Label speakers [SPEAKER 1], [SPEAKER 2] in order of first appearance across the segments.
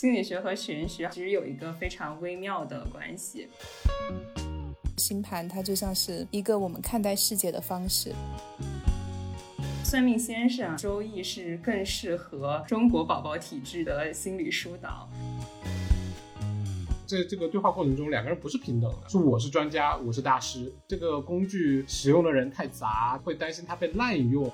[SPEAKER 1] 心理学和玄学其实有一个非常微妙的关系。
[SPEAKER 2] 星盘它就像是一个我们看待世界的方式。
[SPEAKER 1] 算命先生周易是更适合中国宝宝体质的心理疏导。
[SPEAKER 3] 在这个对话过程中，两个人不是平等的，是我是专家，我是大师。这个工具使用的人太杂，会担心它被滥用。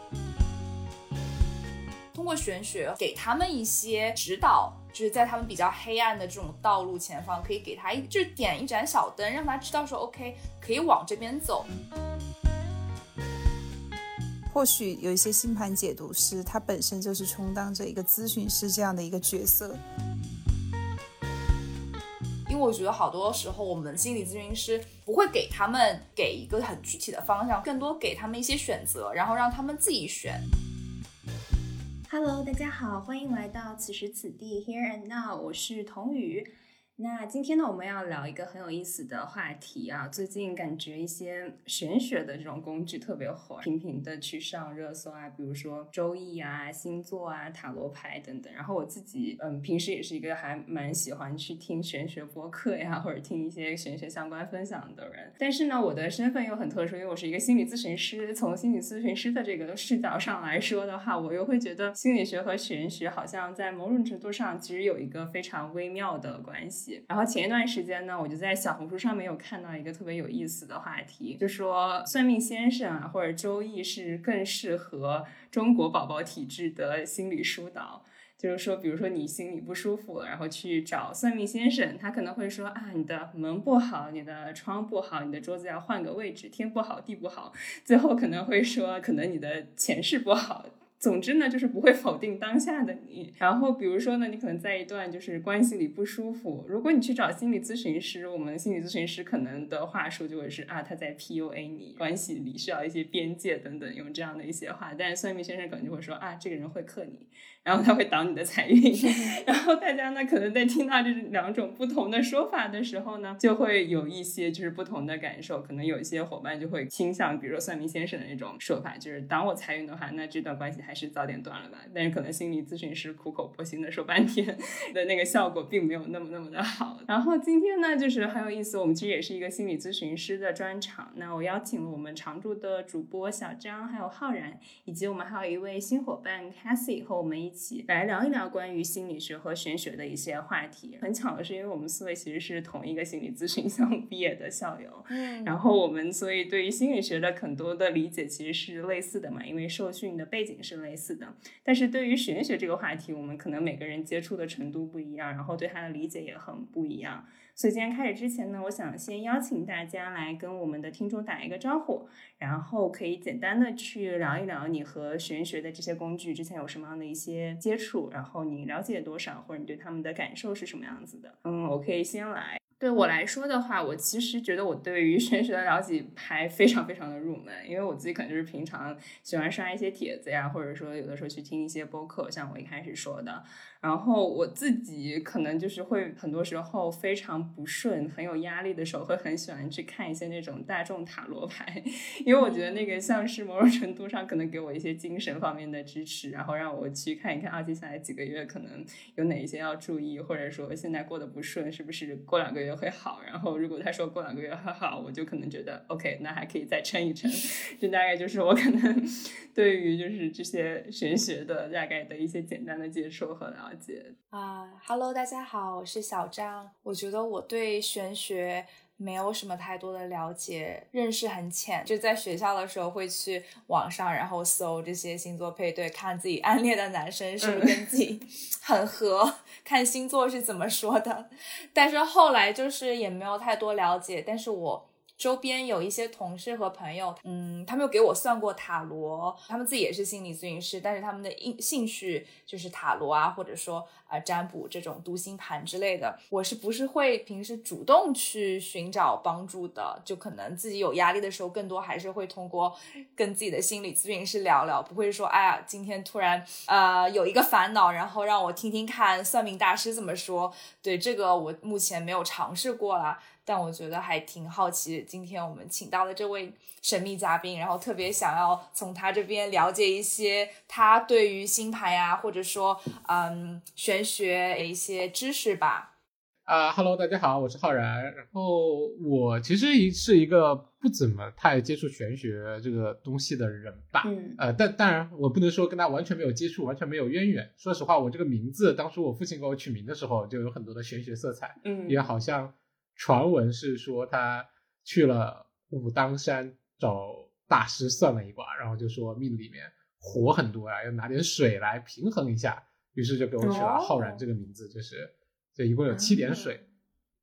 [SPEAKER 4] 通过玄学给他们一些指导，就是在他们比较黑暗的这种道路前方，可以给他一，就是点一盏小灯，让他知道说，OK，可以往这边走。
[SPEAKER 2] 或许有一些星盘解读师，他本身就是充当着一个咨询师这样的一个角色。
[SPEAKER 4] 因为我觉得好多时候，我们心理咨询师不会给他们给一个很具体的方向，更多给他们一些选择，然后让他们自己选。
[SPEAKER 1] Hello，大家好，欢迎来到此时此地 Here and Now，我是童宇。那今天呢，我们要聊一个很有意思的话题啊。最近感觉一些玄学的这种工具特别火，频频的去上热搜啊，比如说周易啊、星座啊、塔罗牌等等。然后我自己，嗯，平时也是一个还蛮喜欢去听玄学播客呀，或者听一些玄学相关分享的人。但是呢，我的身份又很特殊，因为我是一个心理咨询师。从心理咨询师的这个视角上来说的话，我又会觉得心理学和玄学好像在某种程度上其实有一个非常微妙的关系。然后前一段时间呢，我就在小红书上面有看到一个特别有意思的话题，就说算命先生啊或者周易是更适合中国宝宝体质的心理疏导。就是说，比如说你心里不舒服，然后去找算命先生，他可能会说啊，你的门不好，你的窗不好，你的桌子要换个位置，天不好地不好，最后可能会说，可能你的前世不好。总之呢，就是不会否定当下的你。然后，比如说呢，你可能在一段就是关系里不舒服，如果你去找心理咨询师，我们心理咨询师可能的话术就会是啊，他在 PUA 你，关系里需要一些边界等等，用这样的一些话。但是算命先生可能就会说啊，这个人会克你，然后他会挡你的财运。然后大家呢，可能在听到这两种不同的说法的时候呢，就会有一些就是不同的感受。可能有一些伙伴就会倾向，比如说算命先生的那种说法，就是挡我财运的话，那这段关系还是早点断了吧。但是可能心理咨询师苦口婆心的说半天的那个效果并没有那么那么的好。然后今天呢，就是很有意思，我们其实也是一个心理咨询师的专场。那我邀请了我们常驻的主播小张，还有浩然，以及我们还有一位新伙伴 Cassie 和我们一起来聊一聊关于心理学和玄学的一些话题。很巧的是，因为我们四位其实是同一个心理咨询项目 毕业的校友，嗯，然后我们所以对于心理学的很多的理解其实是类似的嘛，因为受训的背景是类似。的，但是对于玄学这个话题，我们可能每个人接触的程度不一样，然后对它的理解也很不一样。所以今天开始之前呢，我想先邀请大家来跟我们的听众打一个招呼，然后可以简单的去聊一聊你和玄学的这些工具之前有什么样的一些接触，然后你了解多少，或者你对他们的感受是什么样子的。嗯，我可以先来。对我来说的话，我其实觉得我对于玄学的了解还非常非常的入门，因为我自己可能就是平常喜欢刷一些帖子呀，或者说有的时候去听一些播客，像我一开始说的。然后我自己可能就是会很多时候非常不顺、很有压力的时候，会很喜欢去看一些那种大众塔罗牌，因为我觉得那个像是某种程度上可能给我一些精神方面的支持，然后让我去看一看啊，接下来几个月可能有哪一些要注意，或者说现在过得不顺，是不是过两个月会好？然后如果他说过两个月会好，我就可能觉得 OK，那还可以再撑一撑。这大概就是我可能 对于就是这些玄学的大概的一些简单的接触和了解。
[SPEAKER 4] 啊哈喽，大家好，我是小张。我觉得我对玄学没有什么太多的了解，认识很浅。就在学校的时候会去网上，然后搜这些星座配对，看自己暗恋的男生是不是跟自己 很合，看星座是怎么说的。但是后来就是也没有太多了解，但是我。周边有一些同事和朋友，嗯，他们有给我算过塔罗，他们自己也是心理咨询师，但是他们的兴兴趣就是塔罗啊，或者说啊占卜这种读心盘之类的。我是不是会平时主动去寻找帮助的？就可能自己有压力的时候，更多还是会通过跟自己的心理咨询师聊聊，不会说哎呀，今天突然呃有一个烦恼，然后让我听听看算命大师怎么说。对这个我目前没有尝试过啦。但我觉得还挺好奇，今天我们请到的这位神秘嘉宾，然后特别想要从他这边了解一些他对于星盘呀，或者说嗯玄学的一些知识吧。
[SPEAKER 3] 啊哈喽，大家好，我是浩然。然后我其实一是一个不怎么太接触玄学这个东西的人吧。
[SPEAKER 1] 嗯
[SPEAKER 3] 呃，但当然我不能说跟他完全没有接触，完全没有渊源。说实话，我这个名字当初我父亲给我取名的时候，就有很多的玄学色彩。
[SPEAKER 1] 嗯
[SPEAKER 3] 也好像传闻是说他去了武当山找大师算了一卦，然后就说命里面火很多啊，要拿点水来平衡一下，于是就给我取了
[SPEAKER 1] 哦
[SPEAKER 3] 浩然这个名字，就是这一共有七点水。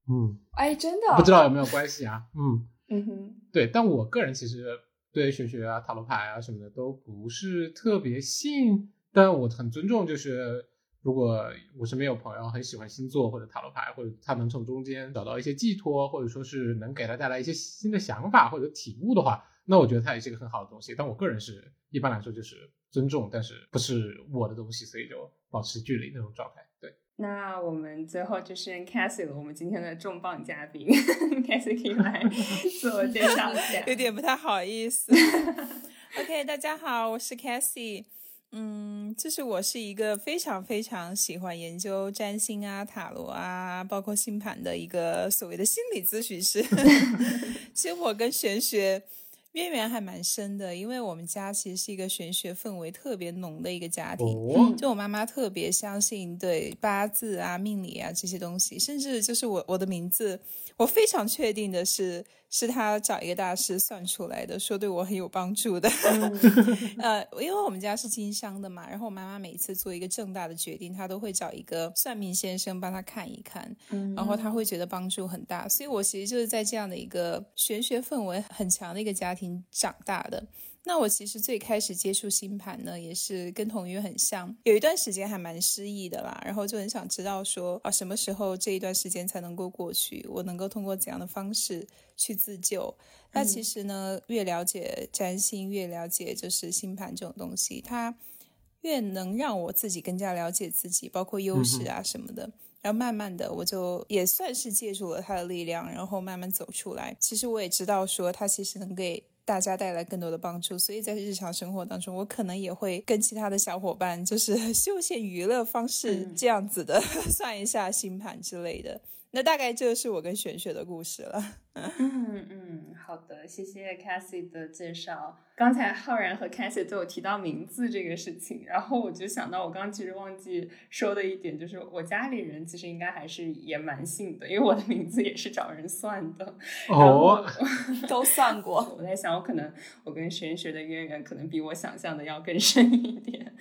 [SPEAKER 3] 嗯，
[SPEAKER 4] 哎，真的
[SPEAKER 3] 不知道有没有关系啊？嗯，
[SPEAKER 1] 嗯哼，
[SPEAKER 3] 对，但我个人其实对玄学啊、塔罗牌啊什么的都不是特别信，但我很尊重，就是如果我身边有朋友很喜欢星座或者塔罗牌，或者他能从中间找到一些寄托，或者说是能给他带来一些新的想法或者体悟的话，那我觉得它也是一个很好的东西。但我个人是一般来说就是尊重，但是不是我的东西，所以就保持距离那种状态。对。
[SPEAKER 1] 那我们最后就是 Cassie 了，我们今天的重磅嘉宾，Cassie 可以来 自我介绍一下。
[SPEAKER 2] 有点不太好意思。OK，大家好，我是 Cassie。嗯，就是我是一个非常非常喜欢研究占星啊、塔罗啊，包括星盘的一个所谓的心理咨询师。其实我跟玄学渊源还蛮深的，因为我们家其实是一个玄学氛围特别浓的一个家庭。
[SPEAKER 3] 哦，
[SPEAKER 2] 就我妈妈特别相信对八字啊、命理啊这些东西，甚至就是我我的名字，我非常确定的是，是他找一个大师算出来的，说对我很有帮助的。呃，因为我们家是经商的嘛，然后我妈妈每次做一个重大的决定，她都会找一个算命先生帮她看一看，
[SPEAKER 1] 嗯
[SPEAKER 2] 然后她会觉得帮助很大。所以我其实就是在这样的一个玄学氛围很强的一个家庭长大的。那我其实最开始接触星盘呢，也是跟童宇很像，有一段时间还蛮失意的啦，然后就很想知道说啊，什么时候这一段时间才能够过去，我能够通过怎样的方式去自救。那其实呢，越了解占星，越了解就是星盘这种东西，它越能让我自己更加了解自己，包括优势啊什么的。然后慢慢的，我就也算是借助了他的力量，然后慢慢走出来。其实我也知道说，他其实能给大家带来更多的帮助，所以在日常生活当中，我可能也会跟其他的小伙伴，就是 休闲娱乐方式
[SPEAKER 1] 嗯
[SPEAKER 2] 这样子的、算一下星盘之类的。那大概就是我跟玄学的故事了。
[SPEAKER 1] 嗯嗯，好的，谢谢 Cassie 的介绍。刚才浩然和 Cassie 都有提到名字这个事情，然后我就想到，我刚刚其实忘记说的一点，就是我家里人其实应该还是也蛮信的，因为我的名字也是找人算的。然后
[SPEAKER 3] 哦，
[SPEAKER 4] 都算过。
[SPEAKER 1] 我在想，我可能我跟玄学的渊源可能比我想象的要更深一点。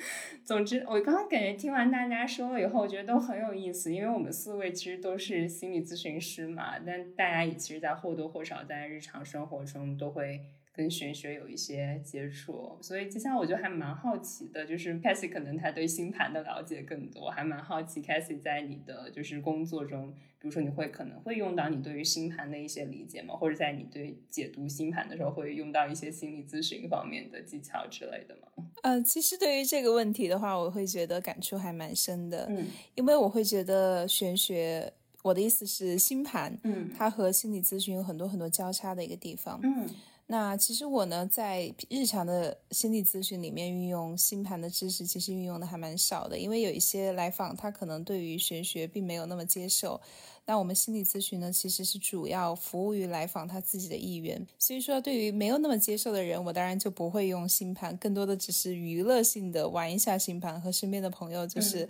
[SPEAKER 1] 总之，我刚刚感觉听完大家说了以后，我觉得都很有意思，因为我们四位其实都是心理咨询师嘛，但大家也其实，在或多或少在日常生活中都会。跟玄学有一些接触，所以接下来我就还蛮好奇的，就是 Cassie 可能他对星盘的了解更多，还蛮好奇 Cassie 在你的就是工作中，比如说你会可能会用到你对于星盘的一些理解吗？或者在你对解读星盘的时候会用到一些心理咨询方面的技巧之类的吗？
[SPEAKER 2] 呃，其实对于这个问题的话，我会觉得感触还蛮深的，
[SPEAKER 1] 嗯
[SPEAKER 2] 因为我会觉得玄学，我的意思是星盘，
[SPEAKER 1] 嗯
[SPEAKER 2] 它和心理咨询有很多很多交叉的一个地方。
[SPEAKER 1] 嗯
[SPEAKER 2] 那其实我呢，在日常的心理咨询里面运用星盘的知识，其实运用的还蛮少的，因为有一些来访他可能对于玄学并没有那么接受。那我们心理咨询呢，其实是主要服务于来访他自己的意愿，所以说对于没有那么接受的人，我当然就不会用星盘，更多的只是娱乐性的玩一下星盘，和身边的朋友就是。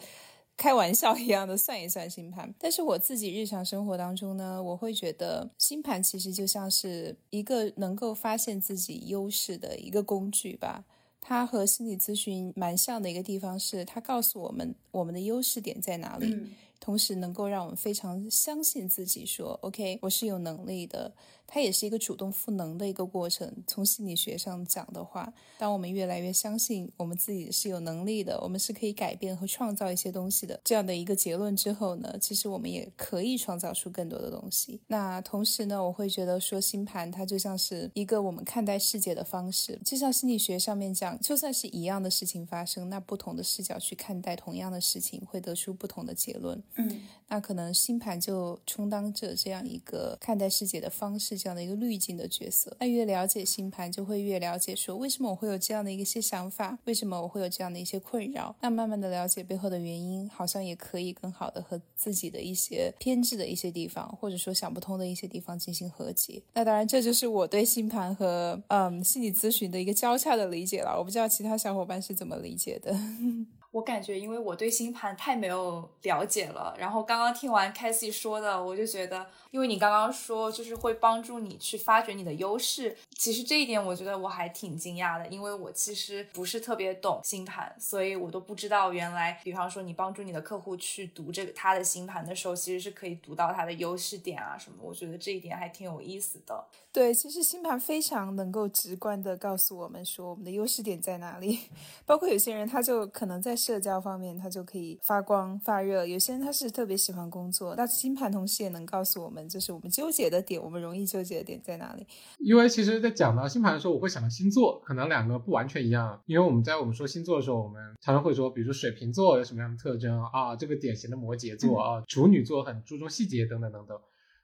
[SPEAKER 2] 开玩笑一样的算一算星盘，但是我自己日常生活当中呢，我会觉得星盘其实就像是一个能够发现自己优势的一个工具吧。它和心理咨询蛮像的一个地方是，它告诉我们我们的优势点在哪里，
[SPEAKER 1] 嗯
[SPEAKER 2] 同时能够让我们非常相信自己说，OK，我是有能力的。它也是一个主动赋能的一个过程。从心理学上讲的话，当我们越来越相信我们自己是有能力的，我们是可以改变和创造一些东西的这样的一个结论之后呢，其实我们也可以创造出更多的东西。那同时呢，我会觉得说星盘它就像是一个我们看待世界的方式，就像心理学上面讲，就算是一样的事情发生，那不同的视角去看待同样的事情，会得出不同的结论。
[SPEAKER 1] 嗯，
[SPEAKER 2] 那可能星盘就充当着这样一个看待世界的方式，这样的一个滤镜的角色。那越了解星盘，就会越了解说为什么我会有这样的一些想法，为什么我会有这样的一些困扰。那慢慢的了解背后的原因，好像也可以更好的和自己的一些偏执的一些地方，或者说想不通的一些地方进行和解。那当然，这就是我对星盘和嗯心理咨询的一个交叉的理解了。我不知道其他小伙伴是怎么理解的。
[SPEAKER 4] 我感觉，因为我对星盘太没有了解了，然后刚刚听完 c a s i e 说的，我就觉得，因为你刚刚说就是会帮助你去发掘你的优势，其实这一点我觉得我还挺惊讶的，因为我其实不是特别懂星盘，所以我都不知道原来，比方说你帮助你的客户去读这个他的星盘的时候，其实是可以读到他的优势点啊什么，我觉得这一点还挺有意思的。
[SPEAKER 2] 对，其实星盘非常能够直观的告诉我们说我们的优势点在哪里，包括有些人他就可能在社交方面他就可以发光发热，有些人他是特别喜欢工作，那星盘同时也能告诉我们，就是我们纠结的点，我们容易纠结的点在哪里。
[SPEAKER 3] 因为其实，在讲到星盘的时候，我会想到星座，可能两个不完全一样。因为我们在我们说星座的时候，我们常常会说，比如说水瓶座有什么样的特征啊，这个典型的摩羯座啊，处女座很注重细节等等等等。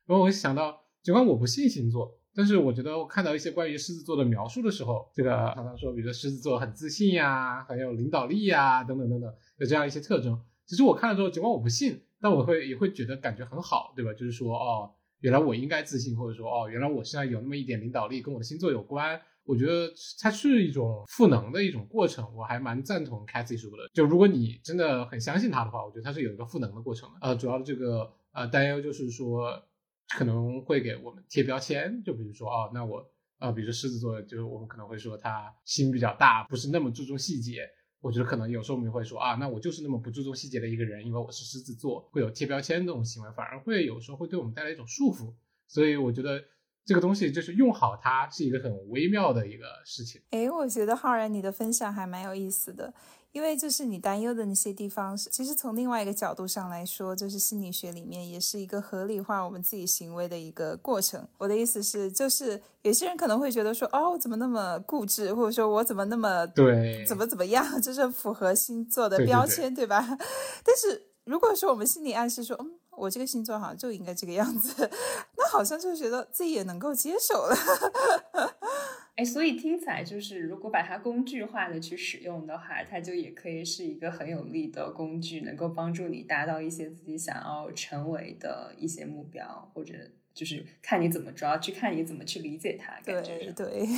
[SPEAKER 3] 然后我想到，尽管我不信星座。但是我觉得我看到一些关于狮子座的描述的时候，这个常常说，比如说狮子座很自信呀，很有领导力呀，等等等等，有这样一些特征。其实我看了之后，尽管我不信，但我会也会觉得感觉很好，对吧？就是说，哦，原来我应该自信，或者说，哦，原来我身上有那么一点领导力，跟我的星座有关。我觉得它是一种赋能的一种过程，我还蛮赞同 Cathy 说的。就如果你真的很相信他的话，我觉得它是有一个赋能的过程的。呃，主要的这个呃担忧就是说。可能会给我们贴标签，就比如说哦，那我呃，比如说狮子座，就是我们可能会说他心比较大，不是那么注重细节。我觉得可能有时候我们会说啊，那我就是那么不注重细节的一个人，因为我是狮子座，会有贴标签这种行为，反而会有时候会对我们带来一种束缚。所以我觉得这个东西就是用好它是一个很微妙的一个事情。
[SPEAKER 2] 哎，我觉得浩然你的分享还蛮有意思的。因为就是你担忧的那些地方，其实从另外一个角度上来说，就是心理学里面也是一个合理化我们自己行为的一个过程。我的意思是，就是有些人可能会觉得说，哦，我怎么那么固执，或者说我怎么那么
[SPEAKER 3] 对，
[SPEAKER 2] 怎么怎么样，就是符合星座的标签，
[SPEAKER 3] 对
[SPEAKER 2] 吧？但是如果说我们心理暗示说，嗯。我这个星座好像就应该这个样子，那好像就觉得自己也能够接受了。
[SPEAKER 1] 哎，所以听起来就是，如果把它工具化的去使用的话，它就也可以是一个很有力的工具，能够帮助你达到一些自己想要成为的一些目标，或者就是看你怎么，抓去看你怎么去理解它。
[SPEAKER 2] 对 对，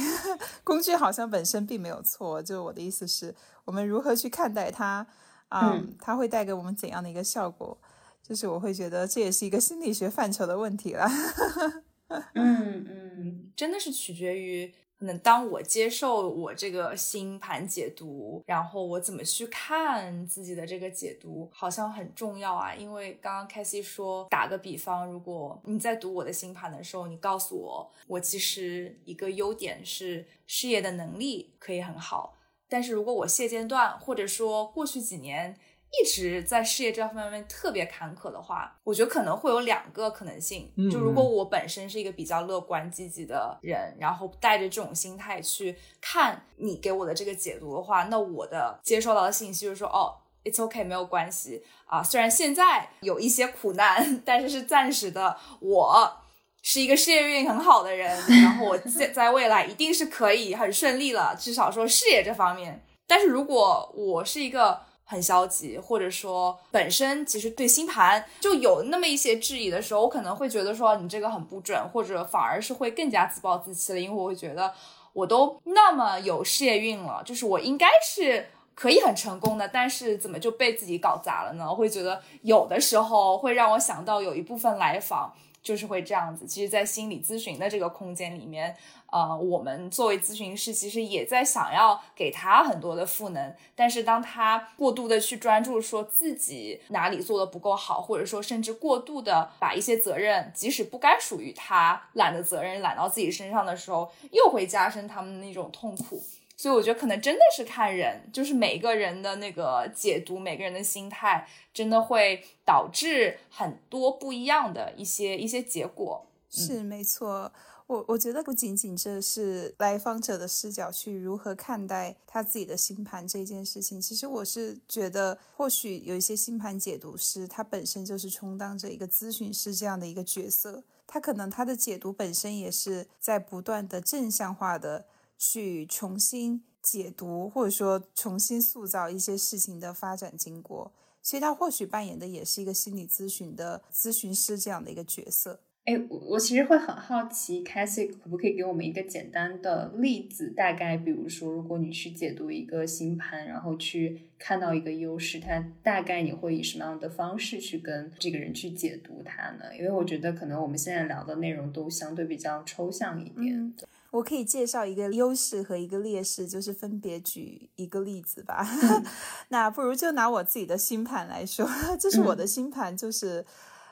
[SPEAKER 2] 工具好像本身并没有错，就我的意思是我们如何去看待它，嗯，它会带给我们怎样的一个效果？就是我会觉得这也是一个心理学范畴的问题了。
[SPEAKER 1] 嗯嗯，
[SPEAKER 4] 真的是取决于可能当我接受我这个星盘解读，然后我怎么去看自己的这个解读，好像很重要啊。因为刚刚凯西说，打个比方，如果你在读我的星盘的时候，你告诉我，我其实一个优点是事业的能力可以很好，但是如果我现阶段或者说过去几年。一直在事业这方面特别坎坷的话，我觉得可能会有两个可能性。就如果我本身是一个比较乐观积极的人，然后带着这种心态去看你给我的这个解读的话，那我的接收到的信息就是说，哦，it's okay，没有关系啊。虽然现在有一些苦难，但是是暂时的。我是一个事业运很好的人，然后我在在未来一定是可以很顺利了，至少说事业这方面。但是如果我是一个很消极，或者说本身其实对星盘就有那么一些质疑的时候，我可能会觉得说你这个很不准，或者反而是会更加自暴自弃了，因为我会觉得我都那么有事业运了，就是我应该是可以很成功的，但是怎么就被自己搞砸了呢？会觉得有的时候会让我想到有一部分来访就是会这样子。其实，在心理咨询的这个空间里面，呃，我们作为咨询师，其实也在想要给他很多的赋能。但是，当他过度的去专注说自己哪里做的不够好，或者说甚至过度的把一些责任，即使不该属于他揽的责任揽到自己身上的时候，又会加深他们那种痛苦。所以我觉得可能真的是看人，就是每个人的那个解读，每个人的心态，真的会导致很多不一样的一些一些结果。
[SPEAKER 2] 是没错，我我觉得不仅仅这是来访者的视角去如何看待他自己的星盘这件事情，其实我是觉得，或许有一些星盘解读师，他本身就是充当着一个咨询师这样的一个角色，他可能他的解读本身也是在不断的正向化的。去重新解读，或者说重新塑造一些事情的发展经过，所以他或许扮演的也是一个心理咨询的咨询师这样的一个角色。
[SPEAKER 1] 哎，我我其实会很好奇 c a s s i e 可不可以给我们一个简单的例子？大概比如说，如果你去解读一个星盘，然后去看到一个优势，它大概你会以什么样的方式去跟这个人去解读它呢？因为我觉得可能我们现在聊的内容都相对比较抽象一点。
[SPEAKER 2] 我可以介绍一个优势和一个劣势，就是分别举一个例子吧。那不如就拿我自己的星盘来说，这是我的星盘就是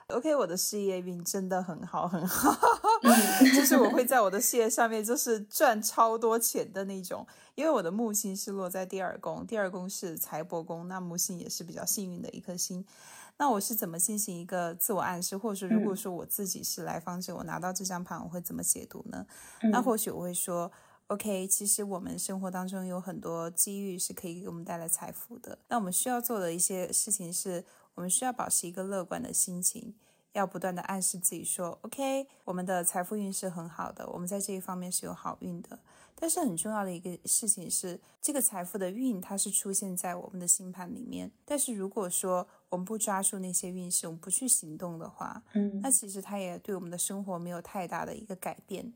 [SPEAKER 2] ，OK，我的事业运真的很好很好，就是我会在我的事业上面就是赚超多钱的那种，因为我的木星是落在第二宫，第二宫是财帛宫，那木星也是比较幸运的一颗星。那我是怎么进行一个自我暗示，或者说，如果说我自己是来访者，我拿到这张盘，我会怎么解读呢？那或许我会说，OK，其实我们生活当中有很多机遇是可以给我们带来财富的。那我们需要做的一些事情是，我们需要保持一个乐观的心情，要不断的暗示自己说，OK，我们的财富运是很好的，我们在这一方面是有好运的。但是很重要的一个事情是，这个财富的运它是出现在我们的星盘里面。但是如果说我们不抓住那些运势，我们不去行动的话，
[SPEAKER 1] 嗯，
[SPEAKER 2] 那其实它也对我们的生活没有太大的一个改变。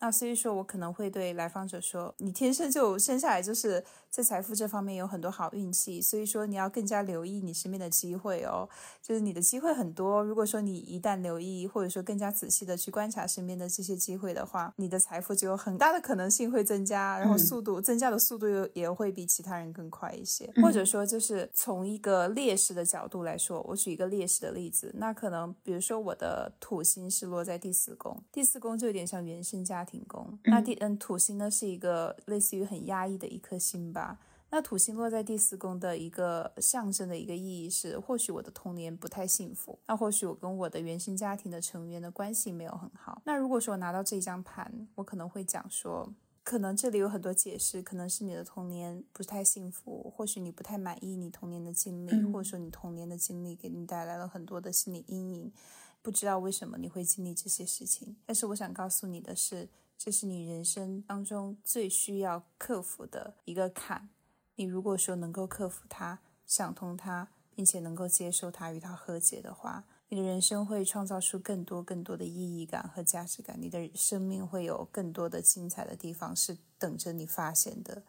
[SPEAKER 2] 那所以说，我可能会对来访者说：“你天生就生下来就是在财富这方面有很多好运气，所以说你要更加留意你身边的机会哦。就是你的机会很多，如果说你一旦留意，或者说更加仔细的去观察身边的这些机会的话，你的财富就有很大的可能性会增加，然后速度增加的速度又也会比其他人更快一些。或者说，就是从一个劣势的角度来说，我举一个劣势的例子，那可能比如说我的土星是落在第四宫，第四宫就有点像原生家庭。”宫，那第嗯土星呢是一个类似于很压抑的一颗星吧。那土星落在第四宫的一个象征的一个意义是，或许我的童年不太幸福，那或许我跟我的原生家庭的成员的关系没有很好。那如果说我拿到这一张盘，我可能会讲说，可能这里有很多解释，可能是你的童年不太幸福，或许你不太满意你童年的经历，或者说你童年的经历给你带来了很多的心理阴影，不知道为什么你会经历这些事情。但是我想告诉你的是。这是你人生当中最需要克服的一个坎。你如果说能够克服它、想通它，并且能够接受它、与它和解的话，你的人生会创造出更多、更多的意义感和价值感。你的生命会有更多的精彩的地方是等着你发现的。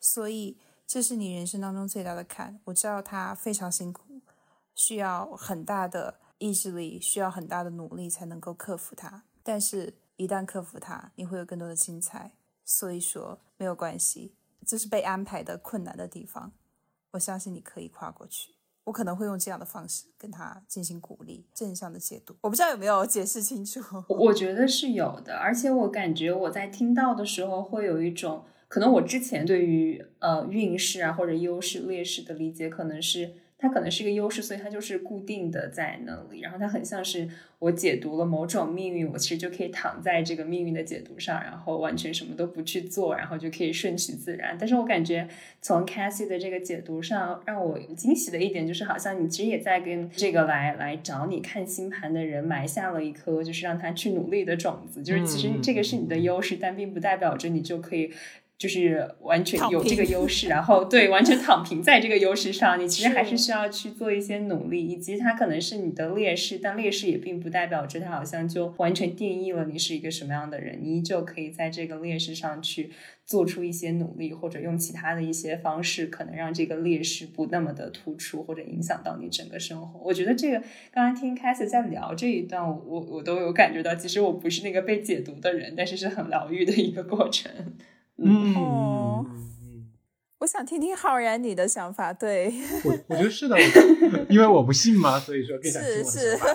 [SPEAKER 2] 所以，这是你人生当中最大的坎。我知道它非常辛苦，需要很大的意志力，需要很大的努力才能够克服它。但是，一旦克服它，你会有更多的精彩。所以说没有关系，这是被安排的困难的地方。我相信你可以跨过去。我可能会用这样的方式跟他进行鼓励，正向的解读。我不知道有没有解释清楚。
[SPEAKER 1] 我觉得是有的，而且我感觉我在听到的时候会有一种，可能我之前对于呃运势啊或者优势劣势的理解，可能是它可能是一个优势，所以它就是固定的在那里，然后它很像是。我解读了某种命运，我其实就可以躺在这个命运的解读上，然后完全什么都不去做，然后就可以顺其自然。但是我感觉从 Cassie 的这个解读上，让我惊喜的一点就是，好像你其实也在跟这个来来找你看星盘的人埋下了一颗就是让他去努力的种子。就是其实这个是你的优势，但并不代表着你就可以。就是完全有这个优势，然后对完全躺平在这个优势上，你其实还是需要去做一些努力，以及它可能是你的劣势，但劣势也并不代表着它好像就完全定义了你是一个什么样的人，你依旧可以在这个劣势上去做出一些努力，或者用其他的一些方式，可能让这个劣势不那么的突出，或者影响到你整个生活。我觉得这个刚刚听凯 a 在聊这一段，我我都有感觉到，其实我不是那个被解读的人，但是是很疗愈的一个过程。
[SPEAKER 2] 嗯，我想听听浩然你的想法。对，
[SPEAKER 3] 我我觉得是的，因为我不信嘛，所以说更想听我的想法。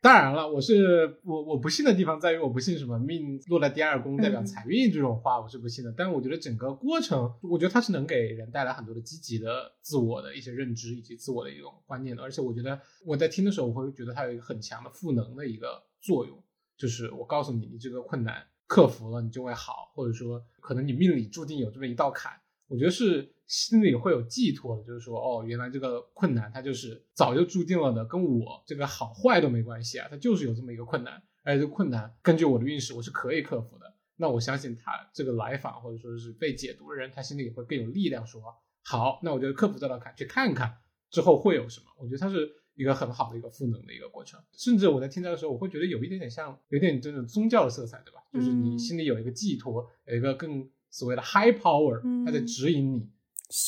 [SPEAKER 3] 当然了，我是我我不信的地方在于我不信什么命落在第二宫代表财运这种话，我是不信的。但我觉得整个过程，我觉得它是能给人带来很多的积极的自我的一些认知以及自我的一种观念的。而且我觉得我在听的时候，我会觉得它有一个很强的赋能的一个作用，就是我告诉你，你这个困难。克服了，你就会好，或者说可能你命里注定有这么一道坎，我觉得是心里会有寄托的，就是说，哦，原来这个困难它就是早就注定了的，跟我这个好坏都没关系啊，它就是有这么一个困难，而且这个困难根据我的运势我是可以克服的。那我相信他这个来访或者说是被解读的人，他心里也会更有力量，说好，那我就克服这道坎，去看看之后会有什么。我觉得他是。一个很好的一个赋能的一个过程，甚至我在听到的时候，我会觉得有一点点像，有点这种宗教的色彩，对吧？就是你心里有一个寄托，有一个更所谓的 high power，它在指引你，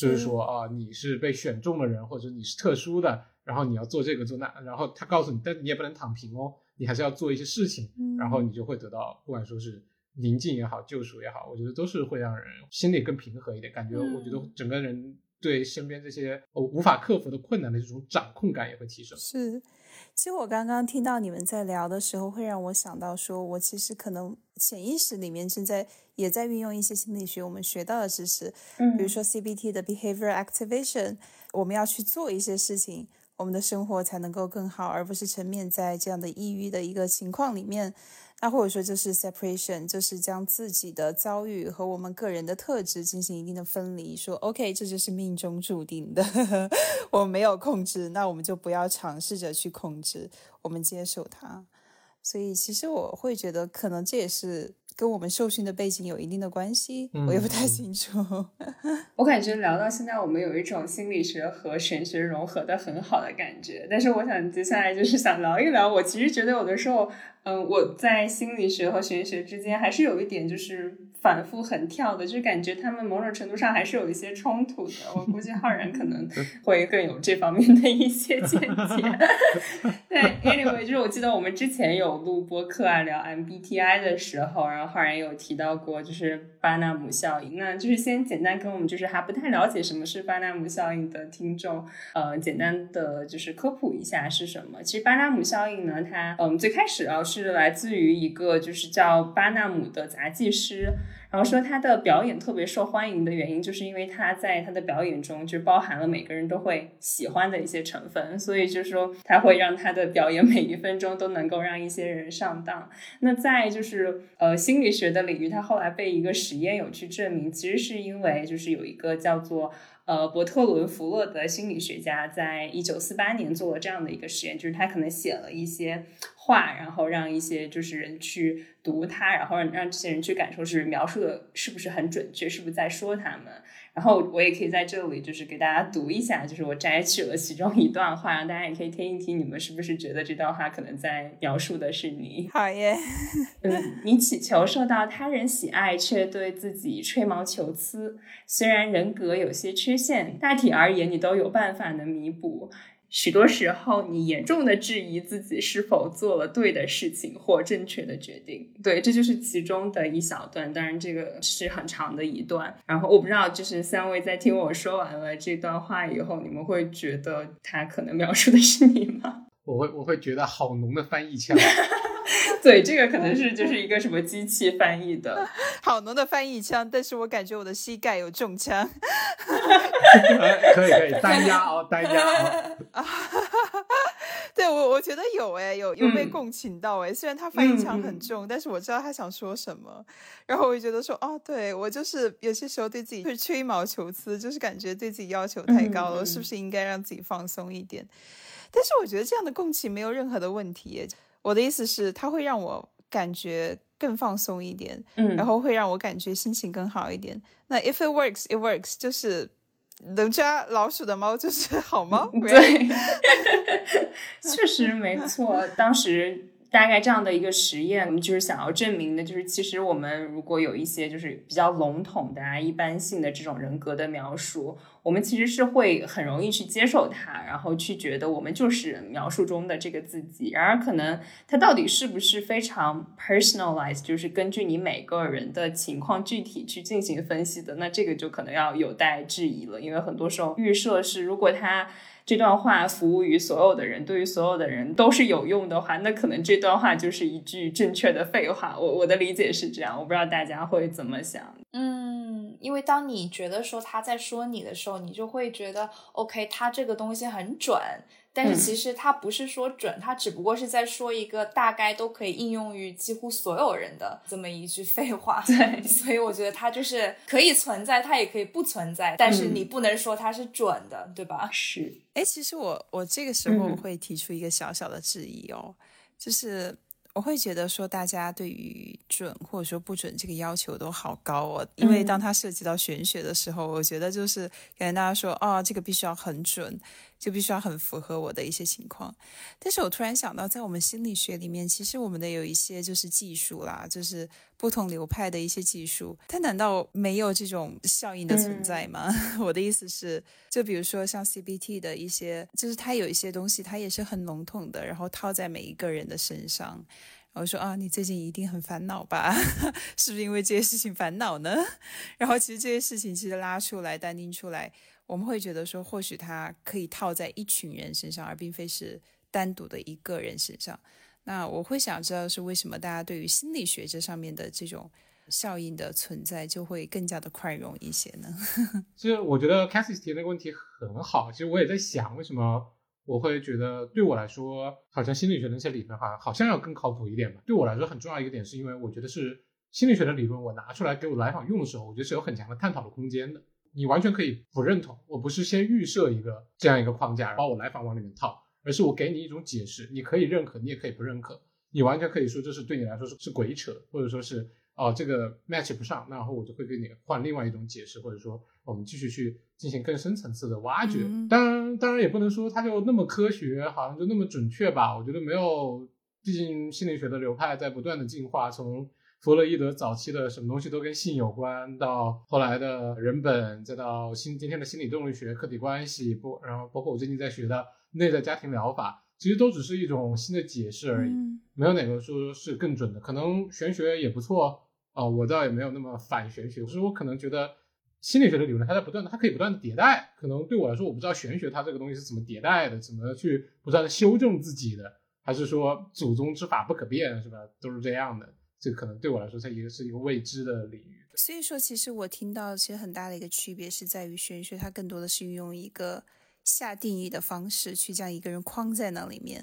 [SPEAKER 3] 就是说啊，你是被选中的人，或者你是特殊的，然后你要做这个做那，然后他告诉你，但你也不能躺平哦，你还是要做一些事情，然后你就会得到，不管说是宁静也好，救赎也好，我觉得都是会让人心里更平和一点，感觉我觉得整个人。对身边这些无法克服的困难的这种掌控感也会提升。
[SPEAKER 2] 是，其实我刚刚听到你们在聊的时候，会让我想到，说我其实可能潜意识里面正在也在运用一些心理学我们学到的知识，嗯，比如说 CBT 的 behavior activation，我们要去做一些事情，我们的生活才能够更好，而不是沉湎在这样的抑郁的一个情况里面。那或者说就是 separation，就是将自己的遭遇和我们个人的特质进行一定的分离。说 OK，这就是命中注定的，我们没有控制，那我们就不要尝试着去控制，我们接受它。所以其实我会觉得，可能这也是。跟我们受训的背景有一定的关系，我也不太清楚。
[SPEAKER 1] 我感觉聊到现在，我们有一种心理学和神学融合的很好的感觉。但是我想接下来就是想聊一聊，我其实觉得有的时候，嗯，我在心理学和玄学之间还是有一点就是。反复横跳的，就是感觉他们某种程度上还是有一些冲突的。我估计浩然可能 会更有这方面的一些见解。对，anyway，就是我记得我们之前有录播课啊，聊 MBTI 的时候，然后浩然有提到过，就是巴纳姆效应。那就是先简单跟我们就是还不太了解什么是巴纳姆效应的听众，呃，简单的就是科普一下是什么。其实巴纳姆效应呢，它嗯最开始啊是来自于一个就是叫巴纳姆的杂技师。然后说他的表演特别受欢迎的原因，就是因为他在他的表演中就包含了每个人都会喜欢的一些成分，所以就是说他会让他的表演每一分钟都能够让一些人上当。那在就是呃心理学的领域，他后来被一个实验有去证明，其实是因为就是有一个叫做。呃，伯特伦·弗洛德心理学家在一九四八年做了这样的一个实验，就是他可能写了一些话，然后让一些就是人去读它，然后让让这些人去感受是描述的是不是很准确，是不是在说他们。然后我也可以在这里，就是给大家读一下，就是我摘取了其中一段话，让大家也可以听一听，你们是不是觉得这段话可能在描述的是你？
[SPEAKER 2] 好耶，
[SPEAKER 1] 嗯，你祈求受到他人喜爱，却对自己吹毛求疵。虽然人格有些缺陷，大体而言，你都有办法能弥补。许多时候，你严重的质疑自己是否做了对的事情或正确的决定。对，这就是其中的一小段。当然，这个是很长的一段。然后，我不知道，就是三位在听我说完了这段话以后，你们会觉得他可能描述的是你吗？
[SPEAKER 3] 我会，我会觉得好浓的翻译腔。
[SPEAKER 1] 对，这个可能是就是一个什么机器翻译的，
[SPEAKER 2] 好浓的翻译腔，但是我感觉我的膝盖有中枪。
[SPEAKER 3] 可以可以，单压哦，单压哦。
[SPEAKER 2] 对我我觉得有哎，有有被共情到哎，虽然他翻译腔很重，但是我知道他想说什么。然后我就觉得说，哦，对我就是有些时候对自己会吹毛求疵，就是感觉对自己要求太高了，是不是应该让自己放松一点？但是我觉得这样的共情没有任何的问题。我的意思是，它会让我感觉更放松一点，
[SPEAKER 1] 嗯，
[SPEAKER 2] 然后会让我感觉心情更好一点。那 if it works, it works，就是能抓老鼠的猫就是好猫。
[SPEAKER 1] 对，确实没错。当时大概这样的一个实验，我们就是想要证明的，就是其实我们如果有一些就是比较笼统的、啊、一般性的这种人格的描述。我们其实是会很容易去接受它，然后去觉得我们就是描述中的这个自己。然而，可能它到底是不是非常 personalized，就是根据你每个人的情况具体去进行分析的，那这个就可能要有待质疑了。因为很多时候预设是，如果他这段话服务于所有的人，对于所有的人都是有用的话，那可能这段话就是一句正确的废话。我我的理解是这样，我不知道大家会怎么想。
[SPEAKER 4] 嗯，因为当你觉得说他在说你的时候，你就会觉得 OK，他这个东西很准，但是其实它不是说准，它只不过是在说一个大概都可以应用于几乎所有人的这么一句废话。
[SPEAKER 1] 对，
[SPEAKER 4] 所以我觉得它就是可以存在，它也可以不存在，但是你不能说它是准的，对吧？
[SPEAKER 1] 是。
[SPEAKER 2] 哎，其实我我这个时候我会提出一个小小的质疑哦，就是。我会觉得说，大家对于准或者说不准这个要求都好高哦，因为当它涉及到玄学的时候，我觉得就是感觉大家说，哦，这个必须要很准。就必须要很符合我的一些情况，但是我突然想到，在我们心理学里面，其实我们的有一些就是技术啦，就是不同流派的一些技术，它难道没有这种效应的存在吗？我的意思是，就比如说像 CBT 的一些，就是它有一些东西，它也是很笼统的，然后套在每一个人的身上，然后说啊，你最近一定很烦恼吧？是不是因为这些事情烦恼呢？然后其实这些事情其实拉出来、单拎出来。我们会觉得说，或许它可以套在一群人身上，而并非是单独的一个人身上。那我会想知道是为什么大家对于心理学这上面的这种效应的存在就会更加的宽容一些呢？
[SPEAKER 3] 其实我觉得 Cassie 提那个问题很好。其实我也在想，为什么我会觉得对我来说，好像心理学那些理论哈，好像要更靠谱一点吧？对我来说很重要一个点，是因为我觉得是心理学的理论，我拿出来给我来访用的时候，我觉得是有很强的探讨的空间的。你完全可以不认同，我不是先预设一个这样一个框架，把我来访往里面套，而是我给你一种解释，你可以认可，你也可以不认可，你完全可以说这是对你来说是是鬼扯，或者说是哦这个 match 不上，然后我就会给你换另外一种解释，或者说我们继续去进行更深层次的挖掘。当然，当然也不能说它就那么科学，好像就那么准确吧？我觉得没有，毕竟心理学的流派在不断的进化，从。弗洛伊德早期的什么东西都跟性有关，到后来的人本，再到心今天的心理动力学、客体关系，不，然后包括我最近在学的内在家庭疗法，其实都只是一种新的解释而已，没有哪个说是更准的。可能玄学也不错啊，我倒也没有那么反玄学，所以我可能觉得心理学的理论它在不断的，它可以不断的迭代。可能对我来说，我不知道玄学它这个东西是怎么迭代的，怎么去不断的修正自己的，还是说祖宗之法不可变，是吧？都是这样的。这可能对我来说，它也是一个未知的领域。
[SPEAKER 2] 所以说，其实我听到，其实很大的一个区别是在于玄学，它更多的是运用一个下定义的方式去将一个人框在那里面；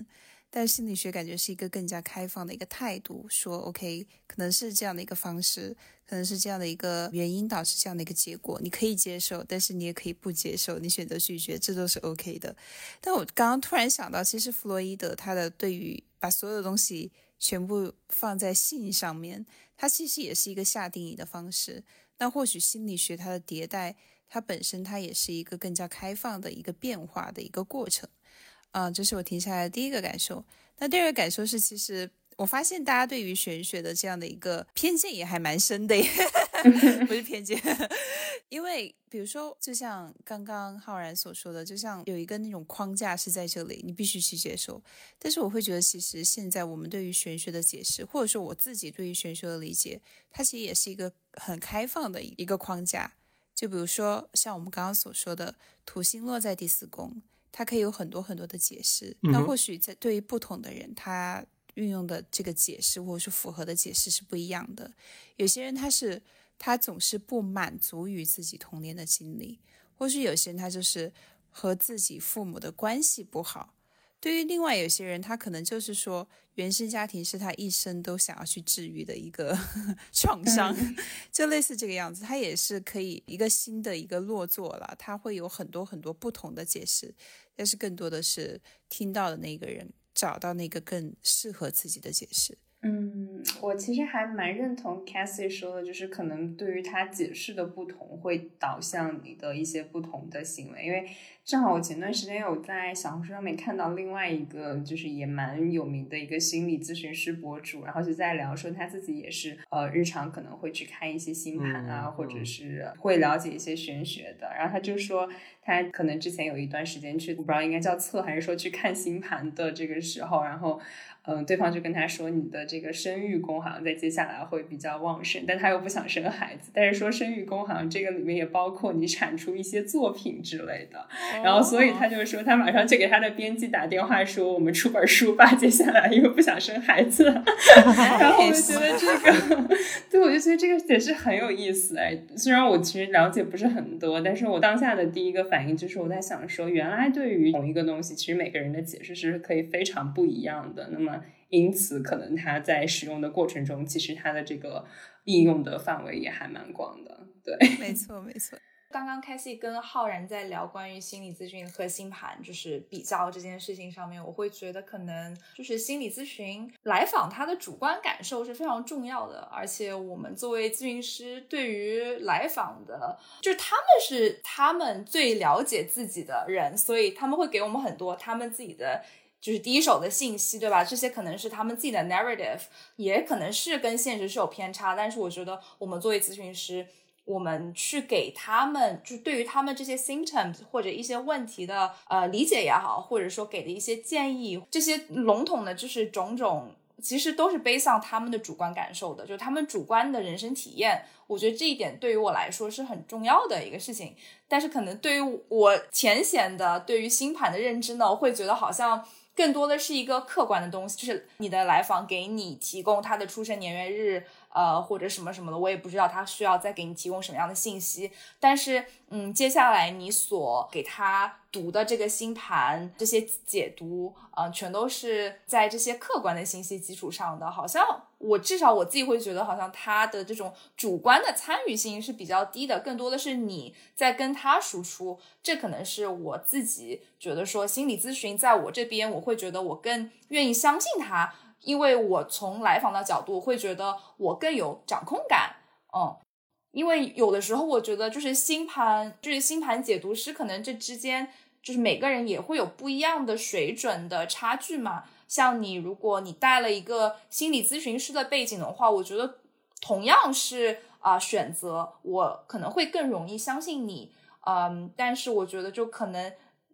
[SPEAKER 2] 但心理学感觉是一个更加开放的一个态度，说 OK，可能是这样的一个方式，可能是这样的一个原因导致这样的一个结果，你可以接受，但是你也可以不接受，你选择拒绝，这都是 OK 的。但我刚刚突然想到，其实弗洛伊德他的对于把所有的东西。全部放在性上面，它其实也是一个下定义的方式。那或许心理学它的迭代，它本身它也是一个更加开放的一个变化的一个过程。啊，这是我停下来的第一个感受。那第二个感受是，其实。我发现大家对于玄学的这样的一个偏见也还蛮深的，不是偏见，因为比如说，就像刚刚浩然所说的，就像有一个那种框架是在这里，你必须去接受。但是我会觉得，其实现在我们对于玄学的解释，或者说我自己对于玄学的理解，它其实也是一个很开放的一个框架。就比如说，像我们刚刚所说的，土星落在第四宫，它可以有很多很多的解释。那或许在对于不同的人，他运用的这个解释，或者是符合的解释是不一样的。有些人他是他总是不满足于自己童年的经历，或是有些人他就是和自己父母的关系不好。对于另外有些人，他可能就是说原生家庭是他一生都想要去治愈的一个 创伤，就类似这个样子。他也是可以一个新的一个落座了，他会有很多很多不同的解释，但是更多的是听到的那个人。找到那个更适合自己的解释，
[SPEAKER 1] 嗯，我其实还蛮认同 Casey 说的，就是可能对于他解释的不同，会导向你的一些不同的行为。因为正好我前段时间有在小红书上面看到另外一个，就是也蛮有名的一个心理咨询师博主，然后就在聊说他自己也是呃日常可能会去看一些星盘啊，或者是会了解一些玄学的。然后他就说他可能之前有一段时间去，我不知道应该叫测还是说去看星盘的这个时候，然后。嗯，对方就跟他说，你的这个生育宫好像在接下来会比较旺盛，但他又不想生孩子，但是说生育宫好像这个里面也包括你产出一些作品之类的，然后所以他就说他马上就给他的编辑打电话说，我们出本书吧，接下来因为不想生孩子，然后我就觉得这个，对我就觉得这个解释很有意思哎，虽然我其实了解不是很多，但是我当下的第一个反应就是我在想说，原来对于同一个东西，其实每个人的解释是可以非常不一样的，那么。因此，可能它在使用的过程中，其实它的这个应用的范围也还蛮广的。对，
[SPEAKER 2] 没错，没错。
[SPEAKER 4] 刚刚开 a 跟浩然在聊关于心理咨询和星盘，就是比较这件事情上面，我会觉得可能就是心理咨询来访他的主观感受是非常重要的，而且我们作为咨询师，对于来访的，就是他们是他们最了解自己的人，所以他们会给我们很多他们自己的。就是第一手的信息，对吧？这些可能是他们自己的 narrative，也可能是跟现实是有偏差。但是我觉得，我们作为咨询师，我们去给他们，就对于他们这些 symptoms 或者一些问题的呃理解也好，或者说给的一些建议，这些笼统的，就是种种，其实都是背上他们的主观感受的，就是他们主观的人生体验。我觉得这一点对于我来说是很重要的一个事情。但是可能对于我浅显的对于星盘的认知呢，我会觉得好像。更多的是一个客观的东西，就是你的来访给你提供他的出生年月日。呃，或者什么什么的，我也不知道他需要再给你提供什么样的信息。但是，嗯，接下来你所给他读的这个星盘，这些解读，呃，全都是在这些客观的信息基础上的。好像我至少我自己会觉得，好像他的这种主观的参与性是比较低的，更多的是你在跟他输出。这可能是我自己觉得说，心理咨询在我这边，我会觉得我更愿意相信他。因为我从来访的角度会觉得我更有掌控感，嗯，因为有的时候我觉得就是星盘，就是星盘解读师可能这之间就是每个人也会有不一样的水准的差距嘛。像你，如果你带了一个心理咨询师的背景的话，我觉得同样是啊选择，我可能会更容易相信你，嗯，但是我觉得就可能。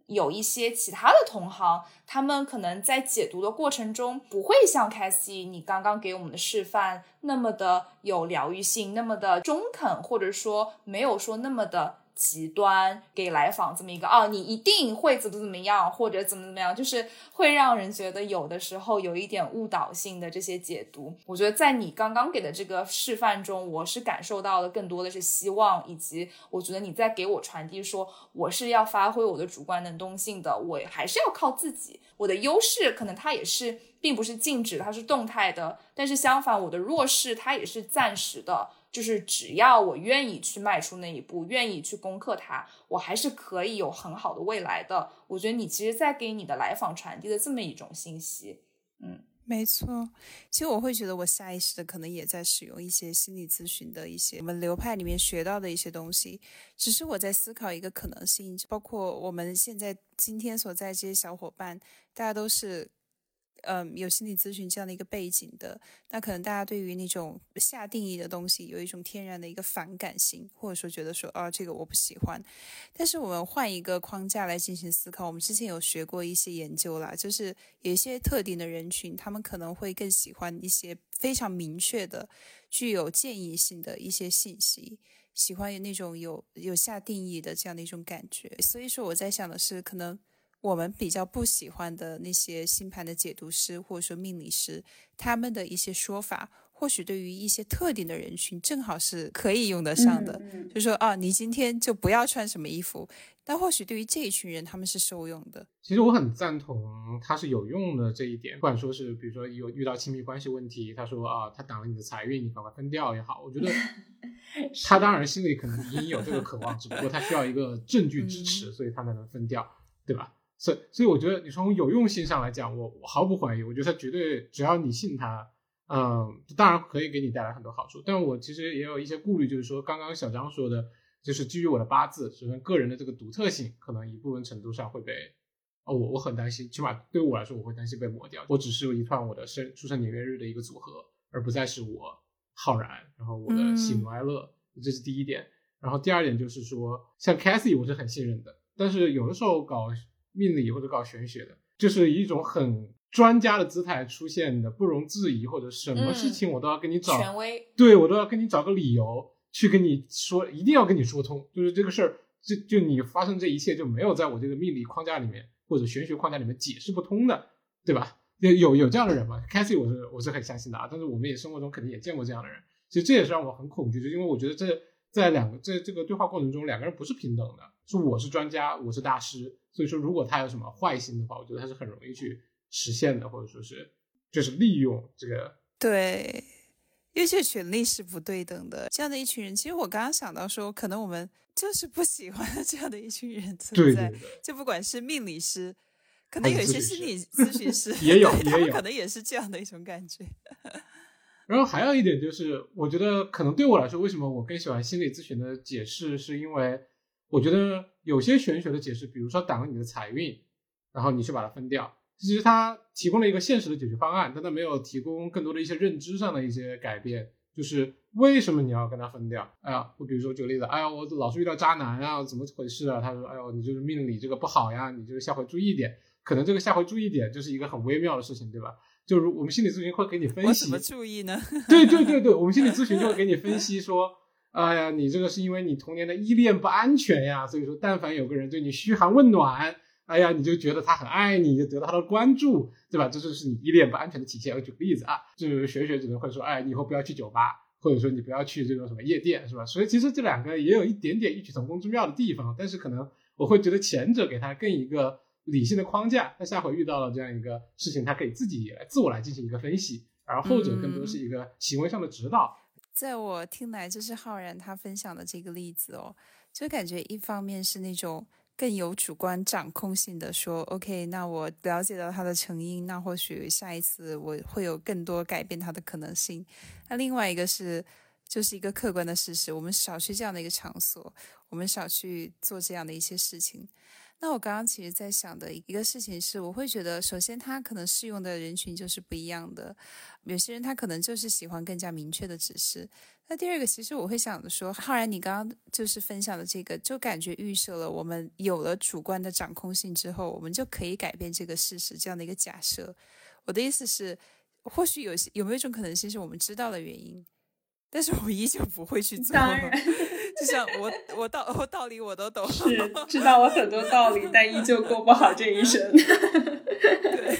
[SPEAKER 4] 有一些其他的同行，他们可能在解读的过程中不会像凯西你刚刚给我们的示范那么的有疗愈性，那么的中肯，或者说没有说那么的。极端给来访这么一个哦，你一定会怎么怎么样，或者怎么怎么样，就是会让人觉得有的时候有一点误导性的这些解读。我觉得在你刚刚给的这个示范中，我是感受到的更多的是希望，以及我觉得你在给我传递说，我是要发挥我的主观能动性的，我还是要靠自己。我的优势可能它也是并不是静止，它是动态的，但是相反，我的弱势它也是暂时的。就是只要我愿意去迈出那一步，愿意去攻克它，我还是可以有很好的未来的。我觉得你其实，在给你的来访传递的这么一种信息，嗯，
[SPEAKER 2] 没错。其实我会觉得，我下意识的可能也在使用一些心理咨询的一些我们流派里面学到的一些东西。只是我在思考一个可能性，包括我们现在今天所在这些小伙伴，大家都是。嗯，有心理咨询这样的一个背景的，那可能大家对于那种下定义的东西有一种天然的一个反感性，或者说觉得说啊，这个我不喜欢。但是我们换一个框架来进行思考，我们之前有学过一些研究啦，就是有一些特定的人群，他们可能会更喜欢一些非常明确的、具有建议性的一些信息，喜欢有那种有有下定义的这样的一种感觉。所以说我在想的是，可能。我们比较不喜欢的那些星盘的解读师或者说命理师，他们的一些说法，或许对于一些特定的人群正好是可以用得上的。就说啊，你今天就不要穿什么衣服，但或许对于这一群人，他们是受用的。
[SPEAKER 3] 其实我很赞同他是有用的这一点，不管说是比如说有遇到亲密关系问题，他说啊，他挡了你的财运，你赶快分掉也好，我觉得 他当然心里可能隐隐有这个渴望，只不过他需要一个证据支持，所以他才能分掉，对吧？所以，所以我觉得你从有用性上来讲，我我毫不怀疑，我觉得它绝对只要你信它，嗯，当然可以给你带来很多好处，但我其实也有一些顾虑，就是说刚刚小张说的，就是基于我的八字，首先个人的这个独特性，可能一部分程度上会被，哦，我我很担心，起码对我来说，我会担心被抹掉。我只是一串我的生出生年月日的一个组合，而不再是我浩然，然后我的喜怒哀乐，这是第一点。然后第二点就是说，像 Cathy，我是很信任的，但是有的时候搞命理或者搞玄学的，就是一种很。专家的姿态出现的不容置疑，或者什么事情我都要跟你找
[SPEAKER 4] 权威，
[SPEAKER 3] 对我都要跟你找个理由去跟你说，一定要跟你说通。就是这个事儿，就就你发生这一切就没有在我这个命理框架里面或者玄学框架里面解释不通的，对吧？有有有这样的人吗 c a t h y 我是我是很相信的啊。但是我们也生活中肯定也见过这样的人。其实这也是让我很恐惧，就因为我觉得这在两个在这个对话过程中，两个人不是平等的，是我是专家，我是大师。所以说，如果他有什么坏心的话，我觉得他是很容易去。实现的，或者说是，就是利用这个
[SPEAKER 2] 对，因为这权利是不对等的。这样的一群人，其实我刚刚想到说，可能我们就是不喜欢 这样的一群人存在。就不管是命理师，可能有一些心理咨询师
[SPEAKER 3] 也有，也有，
[SPEAKER 2] 可能也是这样的一种感觉。
[SPEAKER 3] 然后还有一点就是，我觉得可能对我来说，为什么我更喜欢心理咨询的解释，是因为我觉得有些玄学的解释，比如说挡了你的财运，然后你去把它分掉。其实它提供了一个现实的解决方案，但它没有提供更多的一些认知上的一些改变。就是为什么你要跟他分掉？哎呀，我比如说举个例子，哎呀，我老是遇到渣男啊，怎么回事啊？他说，哎呦，你就是命里这个不好呀，你就是下回注意点。可能这个下回注意点就是一个很微妙的事情，对吧？就如我们心理咨询会给你分析，
[SPEAKER 2] 怎么注意呢？
[SPEAKER 3] 对对对对，我们心理咨询就会给你分析说，哎呀，你这个是因为你童年的依恋不安全呀，所以说但凡有个人对你嘘寒问暖。哎呀，你就觉得他很爱你，就得到他的关注，对吧？这就是你依恋不安全的体现。我举个例子啊，就是学学只能会说，哎，你以后不要去酒吧，或者说你不要去这种什么夜店，是吧？所以其实这两个也有一点点异曲同工之妙的地方，但是可能我会觉得前者给他更一个理性的框架，他下回遇到了这样一个事情，他可以自己来自我来进行一个分析，而后者更多是一个行为上的指导。
[SPEAKER 2] 在我听来，就是浩然他分享的这个例子哦，就感觉一方面是那种。更有主观掌控性的说，OK，那我了解到他的成因，那或许下一次我会有更多改变他的可能性。那另外一个是，就是一个客观的事实，我们少去这样的一个场所，我们少去做这样的一些事情。那我刚刚其实在想的一个事情是，我会觉得，首先他可能适用的人群就是不一样的，有些人他可能就是喜欢更加明确的指示。那第二个，其实我会想的说，浩然，你刚刚就是分享的这个，就感觉预设了我们有了主观的掌控性之后，我们就可以改变这个事实这样的一个假设。我的意思是，或许有些有没有一种可能性是我们知道了原因，但是我依旧不会去做。
[SPEAKER 1] 当然。
[SPEAKER 2] 就像我，我道我道理我都懂，
[SPEAKER 1] 是 知道我很多道理，但依旧过不好这一生。
[SPEAKER 2] 对，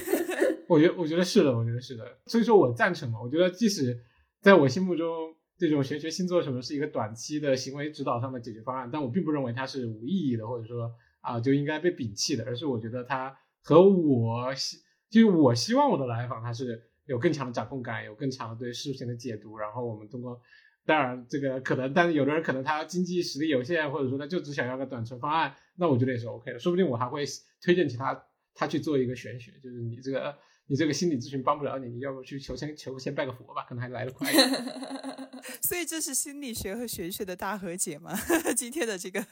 [SPEAKER 3] 我觉得我觉得是的，我觉得是的。所以说我赞成嘛。我觉得即使在我心目中，这种玄学星座什么是一个短期的行为指导上的解决方案，但我并不认为它是无意义的，或者说啊就应该被摒弃的，而是我觉得它和我希，就是我希望我的来访它是有更强的掌控感，有更强的对事情的解读，然后我们通过。当然，这个可能，但是有的人可能他经济实力有限，或者说他就只想要个短程方案，那我觉得也是 OK 的。说不定我还会推荐其他他去做一个玄学，就是你这个你这个心理咨询帮不了你，你要不去求先求先拜个佛吧，可能还来得快一点。
[SPEAKER 2] 所以这是心理学和玄学的大和解吗？今天的这个。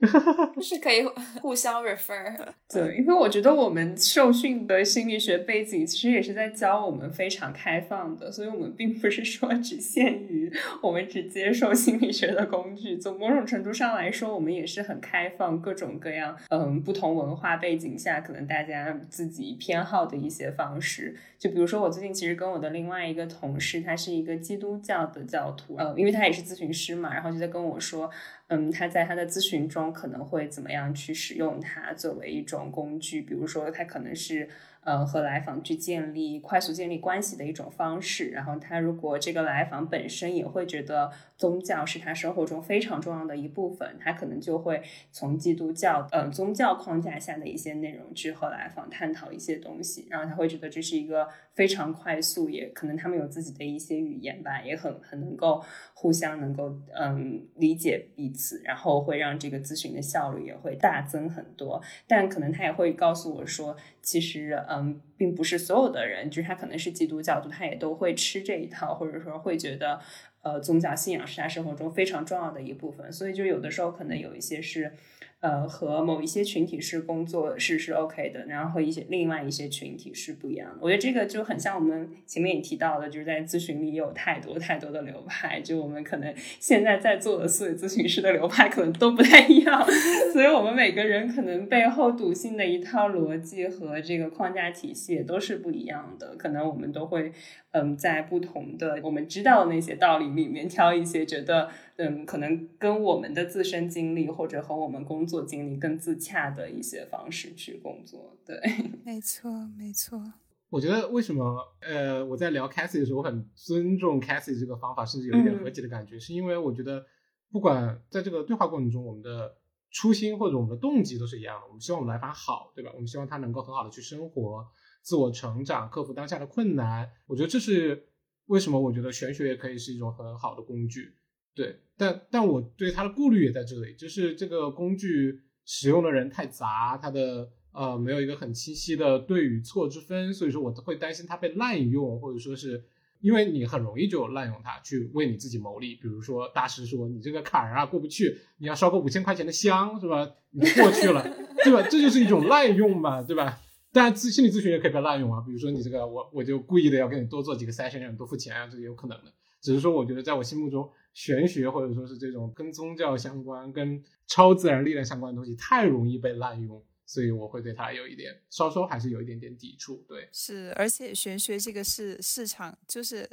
[SPEAKER 4] 是可以 互相 refer，
[SPEAKER 1] 对，因为我觉得我们受训的心理学背景其实也是在教我们非常开放的，所以我们并不是说只限于我们只接受心理学的工具。从某种程度上来说，我们也是很开放，各种各样，嗯，不同文化背景下可能大家自己偏好的一些方式。就比如说，我最近其实跟我的另外一个同事，他是一个基督教的教徒，呃，因为他也是咨询师嘛，然后就在跟我说。嗯，他在他的咨询中可能会怎么样去使用它作为一种工具？比如说，他可能是呃和来访去建立快速建立关系的一种方式。然后，他如果这个来访本身也会觉得宗教是他生活中非常重要的一部分，他可能就会从基督教呃宗教框架下的一些内容去和来访探讨一些东西，然后他会觉得这是一个非常快速，也可能他们有自己的一些语言吧，也很很能够互相能够嗯理解彼此，然后会让这个咨询的效率也会大增很多。但可能他也会告诉我说，其实嗯并不是所有的人，就是他可能是基督教徒，他也都会吃这一套，或者说会觉得。呃，宗教信仰是他生活中非常重要的一部分，所以就有的时候可能有一些是。呃，和某一些群体是工作是是 OK 的，然后和一些另外一些群体是不一样的。我觉得这个就很像我们前面也提到的，就是在咨询里有太多太多的流派，就我们可能现在在座的所有咨询师的流派可能都不太一样，所以我们每个人可能背后笃信的一套逻辑和这个框架体系也都是不一样的。可能我们都会嗯，在不同的我们知道的那些道理里面挑一些觉得。嗯，可能跟我们的自身经历或者和我们工作经历更自洽的一些方式去工作，对，
[SPEAKER 2] 没错，没错。
[SPEAKER 3] 我觉得为什么呃，我在聊 Cassie 的时候，我很尊重 Cassie 这个方法，甚至有一点和解的感觉，是因为我觉得不管在这个对话过程中，我们的初心或者我们的动机都是一样的，我们希望我们来访好，对吧？我们希望他能够很好的去生活、自我成长、克服当下的困难。我觉得这是为什么我觉得玄学也可以是一种很好的工具。对，但但我对它的顾虑也在这里，就是这个工具使用的人太杂，它的呃没有一个很清晰的对与错之分，所以说我会担心它被滥用，或者说是因为你很容易就滥用它去为你自己谋利，比如说大师说你这个坎儿啊过不去，你要烧个五千块钱的香是吧？你就过去了，对吧？这就是一种滥用嘛，对吧？当然咨心理咨询也可以被滥用啊，比如说你这个我我就故意的要给你多做几个筛选，让你多付钱啊，这也有可能的。只是说我觉得在我心目中。玄学或者说是这种跟宗教相关、跟超自然力量相关的东西，太容易被滥用，所以我会对它有一点稍稍还是有一点点抵触。对，
[SPEAKER 2] 是，而且玄学这个是市场，就是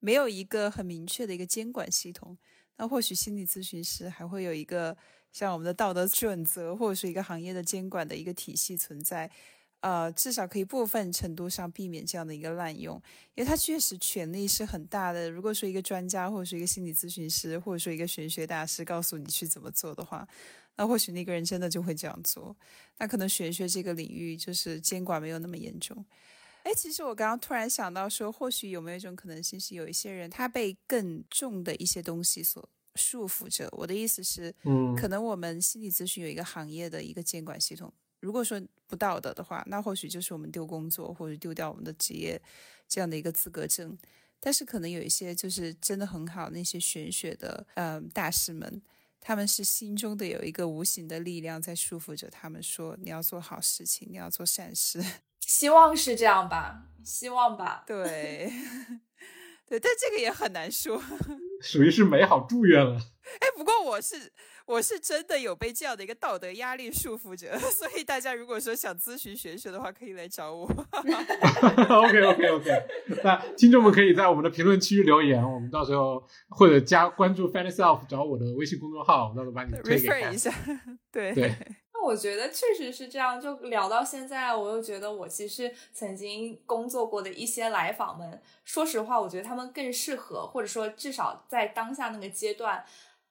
[SPEAKER 2] 没有一个很明确的一个监管系统。那或许心理咨询师还会有一个像我们的道德准则，或者是一个行业的监管的一个体系存在。呃，至少可以部分程度上避免这样的一个滥用，因为他确实权力是很大的。如果说一个专家，或者说一个心理咨询师，或者说一个玄学大师告诉你去怎么做的话，那或许那个人真的就会这样做。那可能玄学这个领域就是监管没有那么严重。哎，其实我刚刚突然想到说，或许有没有一种可能性是有一些人他被更重的一些东西所束缚着。我的意思是，
[SPEAKER 3] 嗯，
[SPEAKER 2] 可能我们心理咨询有一个行业的一个监管系统。如果说不道德的话，那或许就是我们丢工作或者丢掉我们的职业这样的一个资格证。但是可能有一些就是真的很好那些玄学的嗯大师们，他们是心中的有一个无形的力量在束缚着他们，说你要做好事情，你要做善事。
[SPEAKER 4] 希望是这样吧，希望吧。
[SPEAKER 2] 对，对，但这个也很难说，
[SPEAKER 3] 属于是美好祝愿了。
[SPEAKER 2] 哎，不过我是。我是真的有被这样的一个道德压力束缚着，所以大家如果说想咨询玄学的话，可以来找我。
[SPEAKER 3] OK OK OK，那听众们可以在我们的评论区留言，我们到时候或者加关注 Fanny Self，找我的微信公众号，我们到时候把你推给
[SPEAKER 2] 一下。对
[SPEAKER 3] 对。
[SPEAKER 4] 那我觉得确实是这样，就聊到现在，我又觉得我其实曾经工作过的一些来访们，说实话，我觉得他们更适合，或者说至少在当下那个阶段。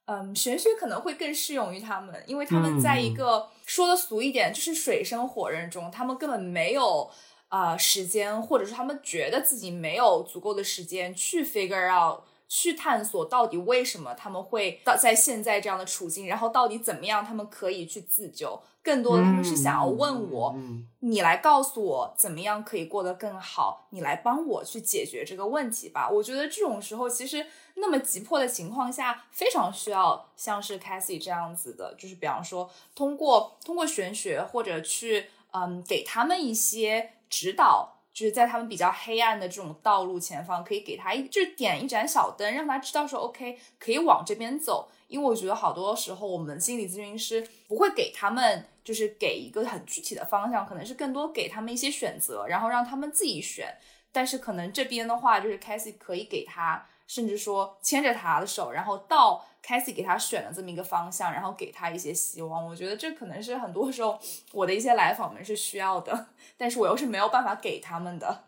[SPEAKER 4] 嗯，玄学可能会更适用于他们，因为他们在一个说的俗一点，就是水深火热中，他们根本没有啊时间，或者是他们觉得自己没有足够的时间去 figure out，去探索到底为什么他们会到在现在这样的处境，然后到底怎么样他们可以去自救。更多的他们是想要问我，你来告诉我怎么样可以过得更好，你来帮我去解决这个问题吧。我觉得这种时候其实。那么急迫的情况下，非常需要像是 Cassie 这样子的，就是比方说通过通过玄学或者去嗯给他们一些指导，就是在他们比较黑暗的这种道路前方，可以给他一就是点一盏小灯，让他知道说 OK 可以往这边走。因为我觉得好多时候我们心理咨询师不会给他们就是给一个很具体的方向，可能是更多给他们一些选择，然后让他们自己选。但是可能这边的话，就是 Cassie 可以给他。甚至说牵着他的手，然后到凯西给他选了这么一个方向，然后给他一些希望。我觉得这可能是很多时候我的一些来访们是需要的，但是我又是没有办法给他们的。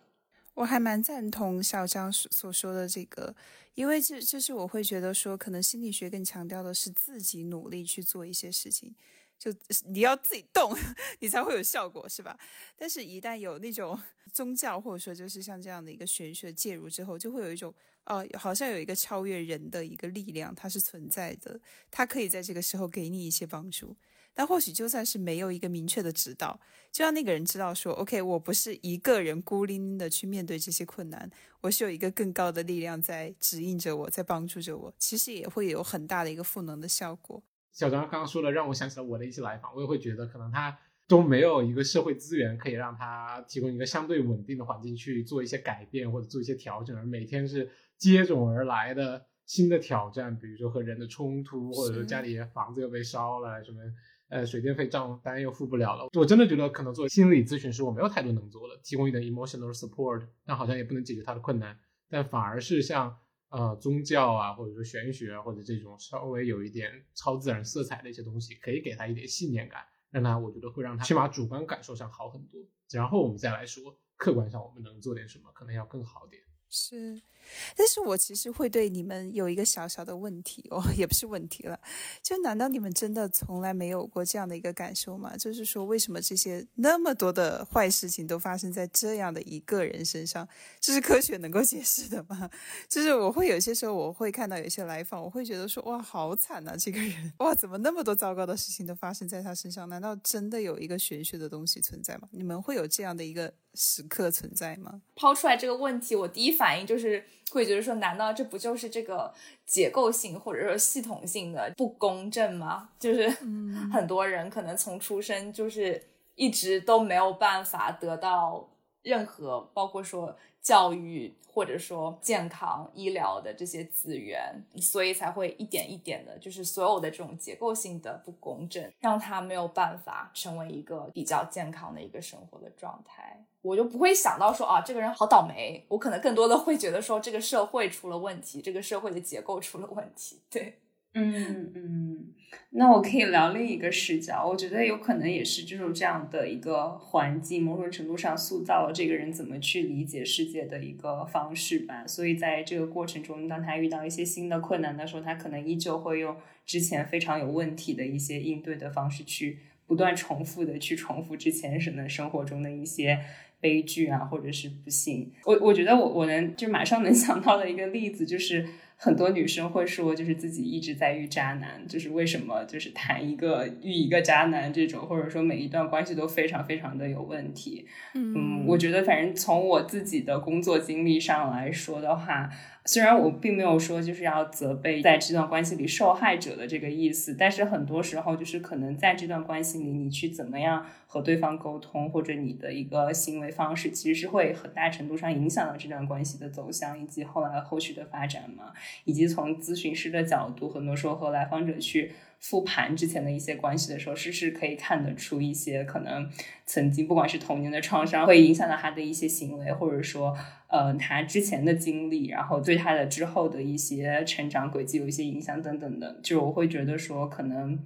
[SPEAKER 2] 我还蛮赞同小张所说的这个，因为这就是我会觉得说，可能心理学更强调的是自己努力去做一些事情，就你要自己动，你才会有效果，是吧？但是，一旦有那种 宗教或者说就是像这样的一个玄学介入之后，就会有一种哦，好像有一个超越人的一个力量，它是存在的，它可以在这个时候给你一些帮助。但或许就算是没有一个明确的指导，就让那个人知道说，OK，我不是一个人孤零零的去面对这些困难，我是有一个更高的力量在指引着我，在帮助着我，其实也会有很大的一个赋能的效果。
[SPEAKER 3] 小张刚刚说的，让我想起了我的一些来访，我也会觉得可能他都没有一个社会资源可以让他提供一个相对稳定的环境去做一些改变或者做一些调整，而每天是接踵而来的新的挑战，比如说和人的冲突，或者说家里房子又被烧了什么。呃，水电费账单又付不了了，我真的觉得可能做心理咨询师我没有太多能做的，提供一点 emotional support，但好像也不能解决他的困难，但反而是像呃宗教啊，或者说玄学或者这种稍微有一点超自然色彩的一些东西，可以给他一点信念感，让他我觉得会让他起码主观感受上好很多，然后我们再来说客观上我们能做点什么，可能要更好点。
[SPEAKER 2] 是。但是我其实会对你们有一个小小的问题哦，也不是问题了，就难道你们真的从来没有过这样的一个感受吗？就是说，为什么这些那么多的坏事情都发生在这样的一个人身上？这是科学能够解释的吗？就是我会有些时候我会看到有些来访，我会觉得说，哇，好惨啊，这个人，哇，怎么那么多糟糕的事情都发生在他身上？难道真的有一个玄学的东西存在吗？你们会有这样的一个时刻存在吗？
[SPEAKER 4] 抛出来这个问题，我第一反应就是。会觉得说，难道这不就是这个结构性或者说系统性的不公正吗？就是很多人可能从出生就是一直都没有办法得到任何，包括说。教育或者说健康医疗的这些资源，所以才会一点一点的，就是所有的这种结构性的不公正，让他没有办法成为一个比较健康的一个生活的状态。我就不会想到说啊，这个人好倒霉。我可能更多的会觉得说，这个社会出了问题，这个社会的结构出了问题。对。
[SPEAKER 1] 嗯嗯，那我可以聊另一个视角，我觉得有可能也是这种这样的一个环境，某种程度上塑造了这个人怎么去理解世界的一个方式吧。所以在这个过程中，当他遇到一些新的困难的时候，他可能依旧会用之前非常有问题的一些应对的方式，去不断重复的去重复之前什么生活中的一些悲剧啊，或者是不幸。我我觉得我我能就马上能想到的一个例子就是。很多女生会说，就是自己一直在遇渣男，就是为什么就是谈一个遇一个渣男这种，或者说每一段关系都非常非常的有问题。嗯，我觉得反正从我自己的工作经历上来说的话。虽然我并没有说就是要责备在这段关系里受害者的这个意思，但是很多时候就是可能在这段关系里，你去怎么样和对方沟通，或者你的一个行为方式，其实是会很大程度上影响到这段关系的走向以及后来后续的发展嘛。以及从咨询师的角度，很多时候和来访者去。复盘之前的一些关系的时候，是是可以看得出一些可能曾经不管是童年的创伤，会影响到他的一些行为，或者说呃他之前的经历，然后对他的之后的一些成长轨迹有一些影响等等的。就我会觉得说可能。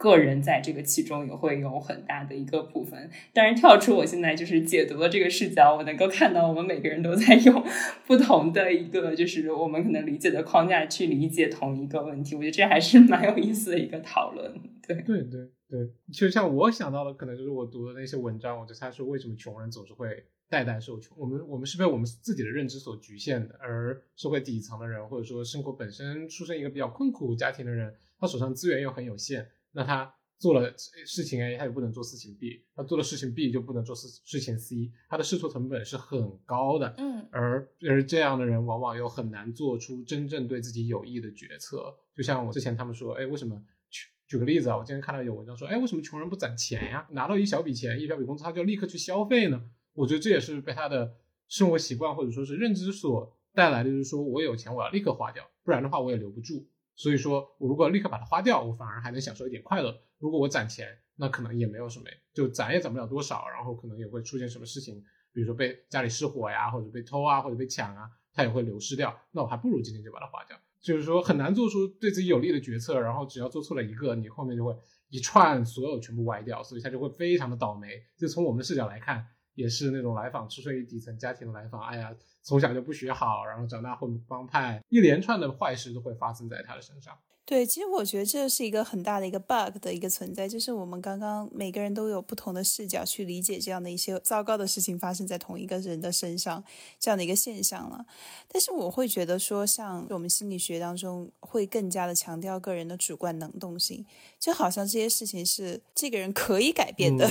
[SPEAKER 1] 个人在这个其中也会有很大的一个部分，当然跳出我现在就是解读的这个视角，我能够看到我们每个人都在用 不同的一个就是我们可能理解的框架去理解同一个问题，我觉得这还是 蛮有意思的一个讨论。对
[SPEAKER 3] 对对对，就像我想到的，可能就是我读的那些文章，我就猜说为什么穷人总是会代代受穷，我们我们是被我们自己的认知所局限的，而社会底层的人或者说生活本身出生一个比较困苦家庭的人，他手上资源又很有限。那他做了事情 A，他就不能做事情 B；他做了事情 B，就不能做事事情 C。他的试错成本是很高的，
[SPEAKER 4] 嗯，
[SPEAKER 3] 而而这样的人往往又很难做出真正对自己有益的决策。就像我之前他们说，哎，为什么？举举个例子啊，我今天看到有文章说，哎，为什么穷人不攒钱呀？拿到一小笔钱，一小笔工资，他就立刻去消费呢？我觉得这也是被他的生活习惯或者说是认知所带来的，就是说我有钱，我要立刻花掉，不然的话我也留不住。所以说，我如果立刻把它花掉，我反而还能享受一点快乐。如果我攒钱，那可能也没有什么，就攒也攒不了多少，然后可能也会出现什么事情，比如说被家里失火呀，或者被偷啊，或者被抢啊，它也会流失掉。那我还不如今天就把它花掉。就是说很难做出对自己有利的决策，然后只要做错了一个，你后面就会一串所有全部歪掉，所以他就会非常的倒霉。就从我们的视角来看。也是那种来访出身于底层家庭的来访，哎呀，从小就不学好，然后长大混帮派，一连串的坏事都会发生在他的身上。
[SPEAKER 2] 对，其实我觉得这是一个很大的一个 bug 的一个存在，就是我们刚刚每个人都有不同的视角去理解这样的一些糟糕的事情发生在同一个人的身上这样的一个现象了。但是我会觉得说，像我们心理学当中会更加的强调个人的主观能动性，就好像这些事情是这个人可以改变的，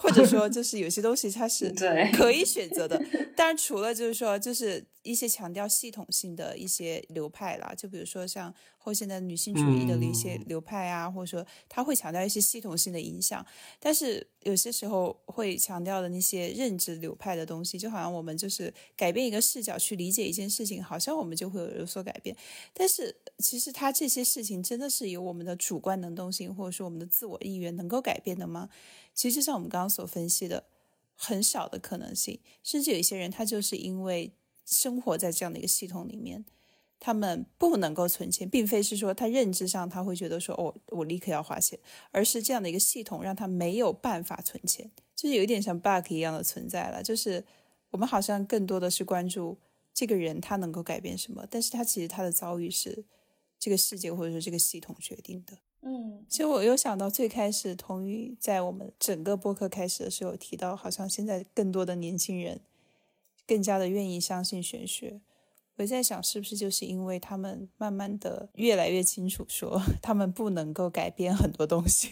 [SPEAKER 2] 或者说就是有些东西它是 可以选择的。当然，除了就是说，就是一些强调系统性的一些流派啦，就比如说像。后现代女性主义的一些流派啊，或者说他会强调一些系统性的影响，但是有些时候会强调的那些认知流派的东西，就好像我们就是改变一个视角去理解一件事情，好像我们就会有有所改变。但是其实他这些事情真的是由我们的主观能动性，或者说我们的自我意愿能够改变的吗？其实就像我们刚刚所分析的，很少的可能性。甚至有一些人，他就是因为生活在这样的一个系统里面。他们不能够存钱，并非是说他认知上他会觉得说哦，我立刻要花钱，而是这样的一个系统让他没有办法存钱，就是有一点像 bug 一样的存在了。就是我们好像更多的是关注这个人他能够改变什么，但是他其实他的遭遇是这个世界或者说这个系统决定的。
[SPEAKER 4] 嗯，
[SPEAKER 2] 其实我又想到最开始童宇在我们整个播客开始的时候提到，好像现在更多的年轻人更加的愿意相信玄学。我在想，是不是就是因为他们慢慢的越来越清楚，说 他们不能够改变很多东西。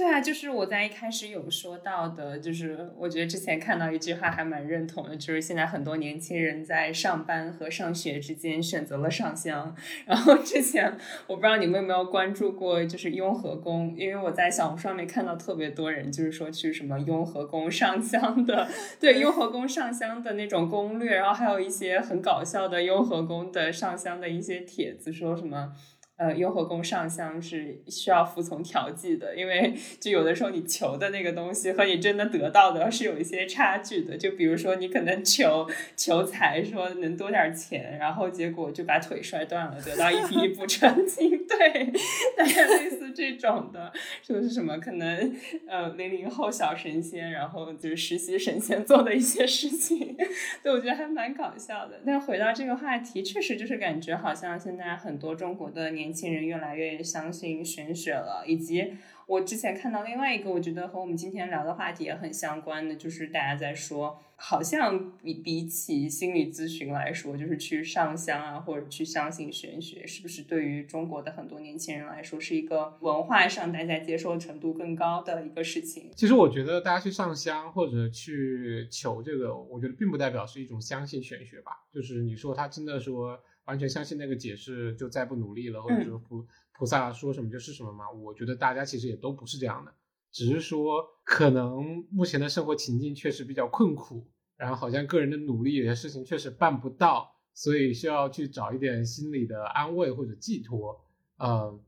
[SPEAKER 1] 对啊，就是我在一开始有说到的，就是我觉得之前看到一句话还蛮认同的，就是现在很多年轻人在上班和上学之间选择了上香。然后之前我不知道你们有没有关注过，就是雍和宫，因为我在小红书上面看到特别多人就是说去什么雍和宫上香的，对雍和宫上香的那种攻略，然后还有一些很搞笑的雍和宫的上香的一些帖子，说什么。呃，雍和宫上香是需要服从调剂的，因为就有的时候你求的那个东西和你真的得到的是有一些差距的。就比如说你可能求求财，说能多点钱，然后结果就把腿摔断了，得到一匹不成金。对，大概类似这种的，就是什么？可能呃零零后小神仙，然后就是实习神仙做的一些事情，对，我觉得还蛮搞笑的。但回到这个话题，确实就是感觉好像现在很多中国的年。年轻人越来越相信玄学了，以及我之前看到另外一个，我觉得和我们今天聊的话题也很相关的，就是大家在说，好像比比起心理咨询来说，就是去上香啊，或者去相信玄学，是不是对于中国的很多年轻人来说，是一个文化上大家接受程度更高的一个事情？
[SPEAKER 3] 其实我觉得大家去上香或者去求这个，我觉得并不代表是一种相信玄学吧，就是你说他真的说。完全相信那个解释就再不努力了，或者说菩菩萨说什么就是什么吗？我觉得大家其实也都不是这样的，只是说可能目前的生活情境确实比较困苦，然后好像个人的努力有些事情确实办不到，所以需要去找一点心理的安慰或者寄托。嗯，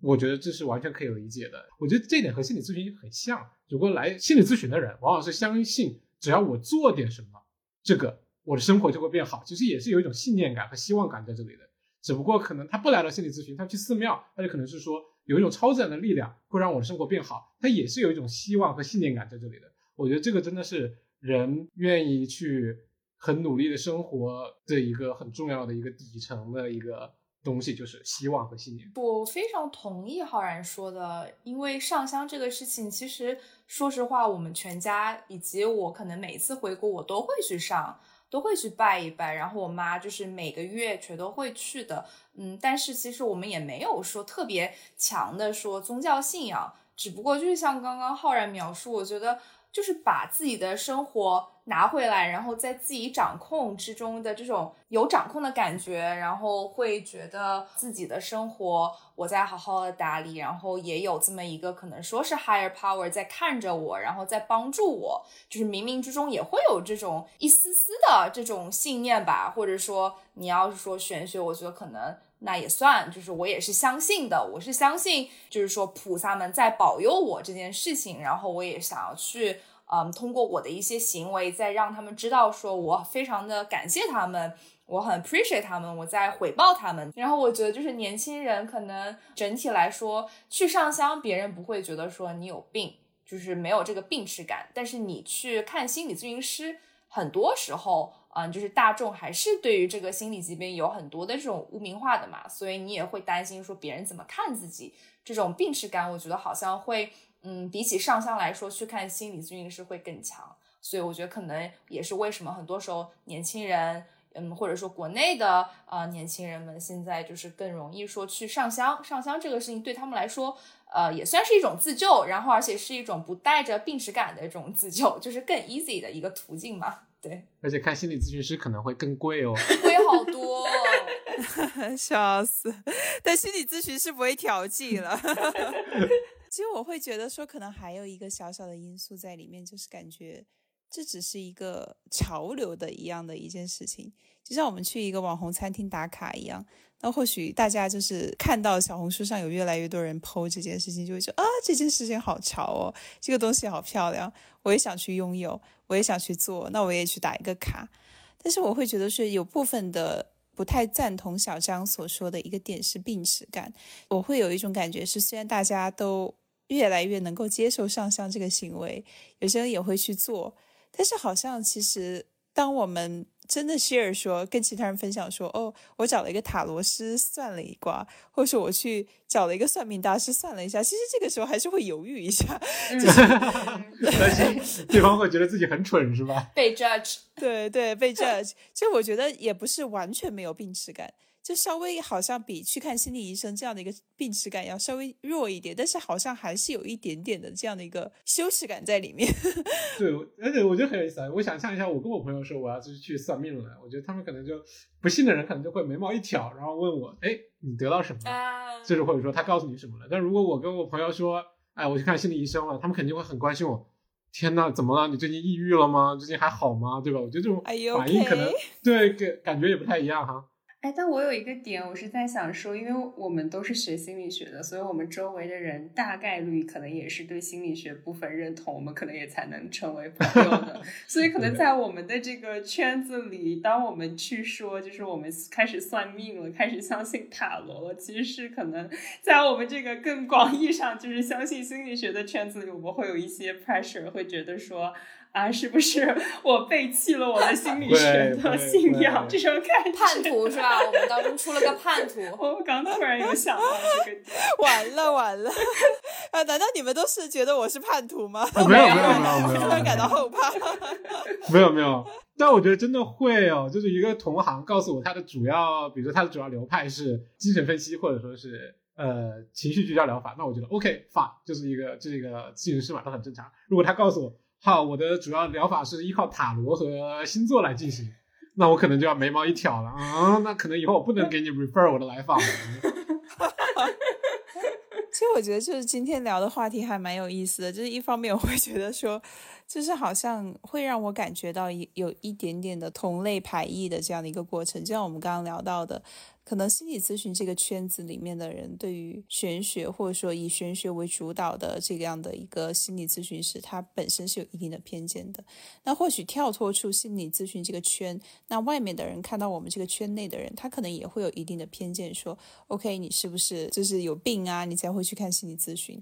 [SPEAKER 3] 我觉得这是完全可以理解的。我觉得这点和心理咨询很像，如果来心理咨询的人往往是相信只要我做点什么，这个。我的生活就会变好，其实也是有一种信念感和希望感在这里的。只不过可能他不来到心理咨询，他去寺庙，他就可能是说有一种超自然的力量会让我的生活变好，他也是有一种希望和信念感在这里的。我觉得这个真的是人愿意去很努力的生活的一个很重要的一个底层的一个东西，就是希望和信念。
[SPEAKER 4] 我非常同意浩然说的，因为上香这个事情，其实说实话，我们全家以及我可能每次回国，我都会去上。都会去拜一拜，然后我妈就是每个月全都会去的，嗯，但是其实我们也没有说特别强的说宗教信仰，只不过就是像刚刚浩然描述，我觉得就是把自己的生活。拿回来，然后在自己掌控之中的这种有掌控的感觉，然后会觉得自己的生活我在好好的打理，然后也有这么一个可能说是 higher power 在看着我，然后在帮助我，就是冥冥之中也会有这种一丝丝的这种信念吧，或者说你要是说玄学，我觉得可能那也算，就是我也是相信的，我是相信，就是说菩萨们在保佑我这件事情，然后我也想要去。嗯，通过我的一些行为，再让他们知道，说我非常的感谢他们，我很 appreciate 他们，我在回报他们。然后我觉得，就是年轻人可能整体来说去上香，别人不会觉得说你有病，就是没有这个病耻感。但是你去看心理咨询师，很多时候，嗯，就是大众还是对于这个心理疾病有很多的这种污名化的嘛，所以你也会担心说别人怎么看自己。这种病耻感，我觉得好像会，嗯，比起上香来说，去看心理咨询师会更强。所以我觉得可能也是为什么很多时候年轻人。嗯，或者说国内的呃年轻人们现在就是更容易说去上香，上香这个事情对他们来说，呃也算是一种自救，然后而且是一种不带着病耻感的这种自救，就是更 easy 的一个途径嘛。对，
[SPEAKER 3] 而且看心理咨询师可能会更贵哦，
[SPEAKER 4] 贵好多，哦
[SPEAKER 2] 笑死！但心理咨询师不会调剂了。其实我会觉得说，可能还有一个小小的因素在里面，就是感觉。这只是一个潮流的一样的一件事情，就像我们去一个网红餐厅打卡一样。那或许大家就是看到小红书上有越来越多人 PO 这件事情，就会说啊，这件事情好潮哦，这个东西好漂亮，我也想去拥有，我也想去做，那我也去打一个卡。但是我会觉得是有部分的不太赞同小张所说的一个点是病耻感。我会有一种感觉是，虽然大家都越来越能够接受上香这个行为，有些人也会去做。但是好像其实，当我们真的 share 说跟其他人分享说，哦，我找了一个塔罗师算了一卦，或者说我去找了一个算命大师算了一下，其实这个时候还是会犹豫一下，
[SPEAKER 3] 担心对方会觉得自己很蠢，是吧？
[SPEAKER 4] 被 judge，
[SPEAKER 2] 对对，被 judge。其实我觉得也不是完全没有病耻感。就稍微好像比去看心理医生这样的一个病耻感要稍微弱一点，但是好像还是有一点点的这样的一个羞耻感在里面。
[SPEAKER 3] 对，而且我觉得很有意思啊！我想象一下，我跟我朋友说我要就是去算命了，我觉得他们可能就不信的人可能就会眉毛一挑，然后问我：“哎，你得到什么了？”就是或者说他告诉你什么了。但如果我跟我朋友说：“哎，我去看心理医生了”，他们肯定会很关心我。天呐，怎么了？你最近抑郁了吗？最近还好吗？对吧？我觉得这种反应可能对感感觉也不太一样哈。
[SPEAKER 1] 哎，但我有一个点，我是在想说，因为我们都是学心理学的，所以我们周围的人大概率可能也是对心理学部分认同，我们可能也才能成为朋友的。所以可能在我们的这个圈子里，当我们去说，就是我们开始算命了，开始相信塔罗了，其实是可能在我们这个更广义上，就是相信心理学的圈子里，我们会有一些 pressure，会觉得说。啊，是不是我背弃了我的心理学的信仰？这种感觉，
[SPEAKER 4] 叛徒是吧？我们当中出了个叛徒。
[SPEAKER 1] 我刚突然有想到这个点，
[SPEAKER 2] 完了完了啊！难道你们都是觉得我是叛徒吗？
[SPEAKER 3] 没有没有没有没有，
[SPEAKER 2] 突然感到后怕。
[SPEAKER 3] 没有没有，但我觉得真的会哦。就是一个同行告诉我，他的主要，比如说他的主要流派是精神分析，或者说是呃情绪聚焦疗法，那我觉得 OK fine，就是一个这是一个咨询师嘛，都很正常。如果他告诉我。好，我的主要疗法是依靠塔罗和星座来进行，那我可能就要眉毛一挑了啊，那可能以后我不能给你 refer 我的来访了。
[SPEAKER 2] 其实我觉得就是今天聊的话题还蛮有意思的，就是一方面我会觉得说，就是好像会让我感觉到一有一点点的同类排异的这样的一个过程，就像我们刚刚聊到的。可能心理咨询这个圈子里面的人，对于玄学或者说以玄学为主导的这样的一个心理咨询师，他本身是有一定的偏见的。那或许跳脱出心理咨询这个圈，那外面的人看到我们这个圈内的人，他可能也会有一定的偏见，说：“OK，你是不是就是有病啊？你才会去看心理咨询？”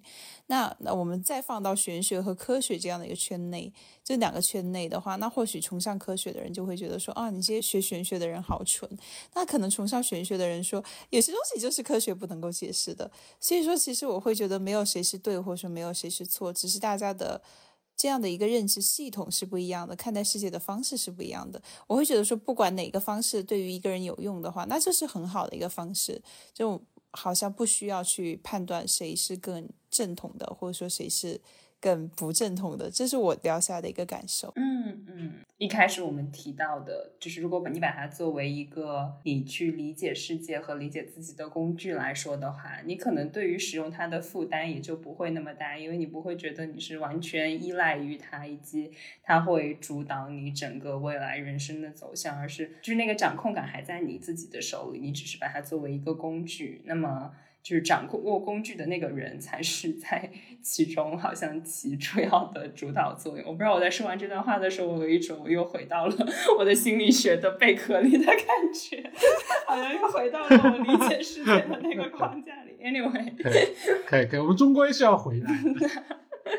[SPEAKER 2] 那那我们再放到玄学和科学这样的一个圈内。这两个圈内的话，那或许崇尚科学的人就会觉得说，啊，你这些学玄学的人好蠢。那可能崇尚玄学的人说，有些东西就是科学不能够解释的。所以说，其实我会觉得没有谁是对，或者说没有谁是错，只是大家的这样的一个认知系统是不一样的，看待世界的方式是不一样的。我会觉得说，不管哪个方式对于一个人有用的话，那就是很好的一个方式，就好像不需要去判断谁是更正统的，或者说谁是。更不正统的，这是我聊下的一个感受。
[SPEAKER 1] 嗯嗯，一开始我们提到的，就是如果你把它作为一个你去理解世界和理解自己的工具来说的话，你可能对于使用它的负担也就不会那么大，因为你不会觉得你是完全依赖于它，以及它会主导你整个未来人生的走向，而是就是那个掌控感还在你自己的手里，你只是把它作为一个工具。那么。就是掌控握工具的那个人才是在 其中，好像起主要的主导作用。我不知道我在说完这段话的时候，我有一种我又回到了我的心理学的贝壳里的感觉，好像又回到了我理解世界的那个框架里。Anyway，
[SPEAKER 3] 可以可以，我们终归是要回来 的。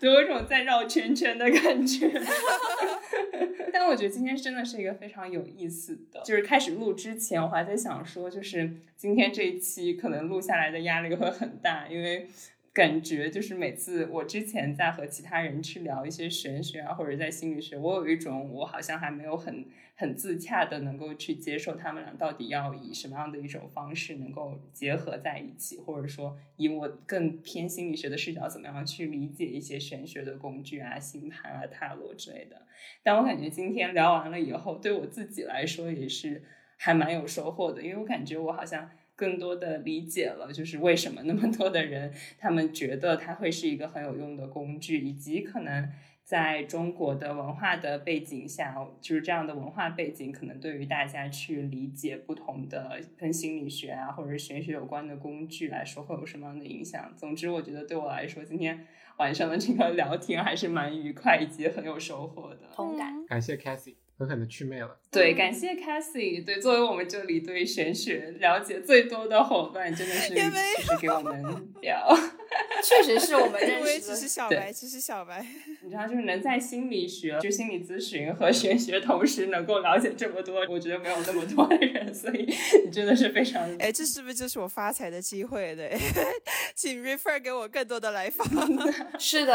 [SPEAKER 1] 都有一种在绕圈圈的感觉。但我觉得今天真的是一个非常有意思的，就是开始录之前，我还在想说，就是今天这一期可能录下来的压力会很大，因为。感觉就是每次我之前在和其他人去聊一些玄学啊，或者在心理学，我有一种我好像还没有很很自洽的能够去接受他们俩到底要以什么样的一种方式能够结合在一起，或者说以我更偏心理学的视角怎么样去理解一些玄学的工具啊、星盘啊、塔罗之类的。但我感觉今天聊完了以后，对我自己来说也是还蛮有收获的，因为我感觉我好像。更多的理解了，就是为什么那么多的人，他们觉得它会是一个很有用的工具，以及可能在中国的文化的背景下，就是这样的文化背景，可能对于大家去理解不同的跟心理学啊或者是玄学有关的工具来说，会有什么样的影响。总之，我觉得对我来说，今天晚上的这个聊天还是蛮愉快以及很有收获的。
[SPEAKER 4] 同感，
[SPEAKER 3] 感谢 Cathy。狠狠的祛魅了。
[SPEAKER 1] 对，感谢 Cassie。对，作为我们这里对玄学了解最多的伙伴，真的是就是给我们聊。
[SPEAKER 4] 确实是我们认识。
[SPEAKER 2] 只是小白，只是小白。
[SPEAKER 1] 你知道，就是能在心理学、就心理咨询和玄学同时能够了解这么多，我觉得没有那么多的人，所以你真的是非常。
[SPEAKER 2] 哎，这是不是就是我发财的机会？对，请 refer 给我更多的来访。
[SPEAKER 4] 是的。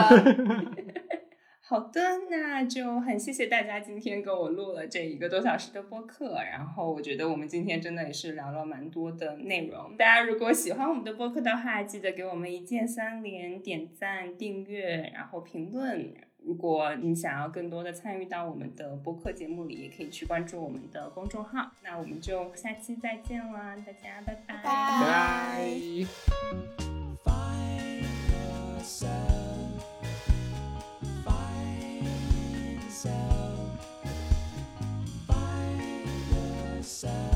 [SPEAKER 1] 好的，那就很谢谢大家今天跟我录了这一个多小时的播客。然后我觉得我们今天真的也是聊了蛮多的内容。大家如果喜欢我们的播客的话，记得给我们一键三连、点赞、订阅，然后评论。如果你想要更多的参与到我们的播客节目里，也可以去关注我们的公众号。那我们就下期再见了，大家拜拜。
[SPEAKER 3] 拜拜。yourself. Find yourself.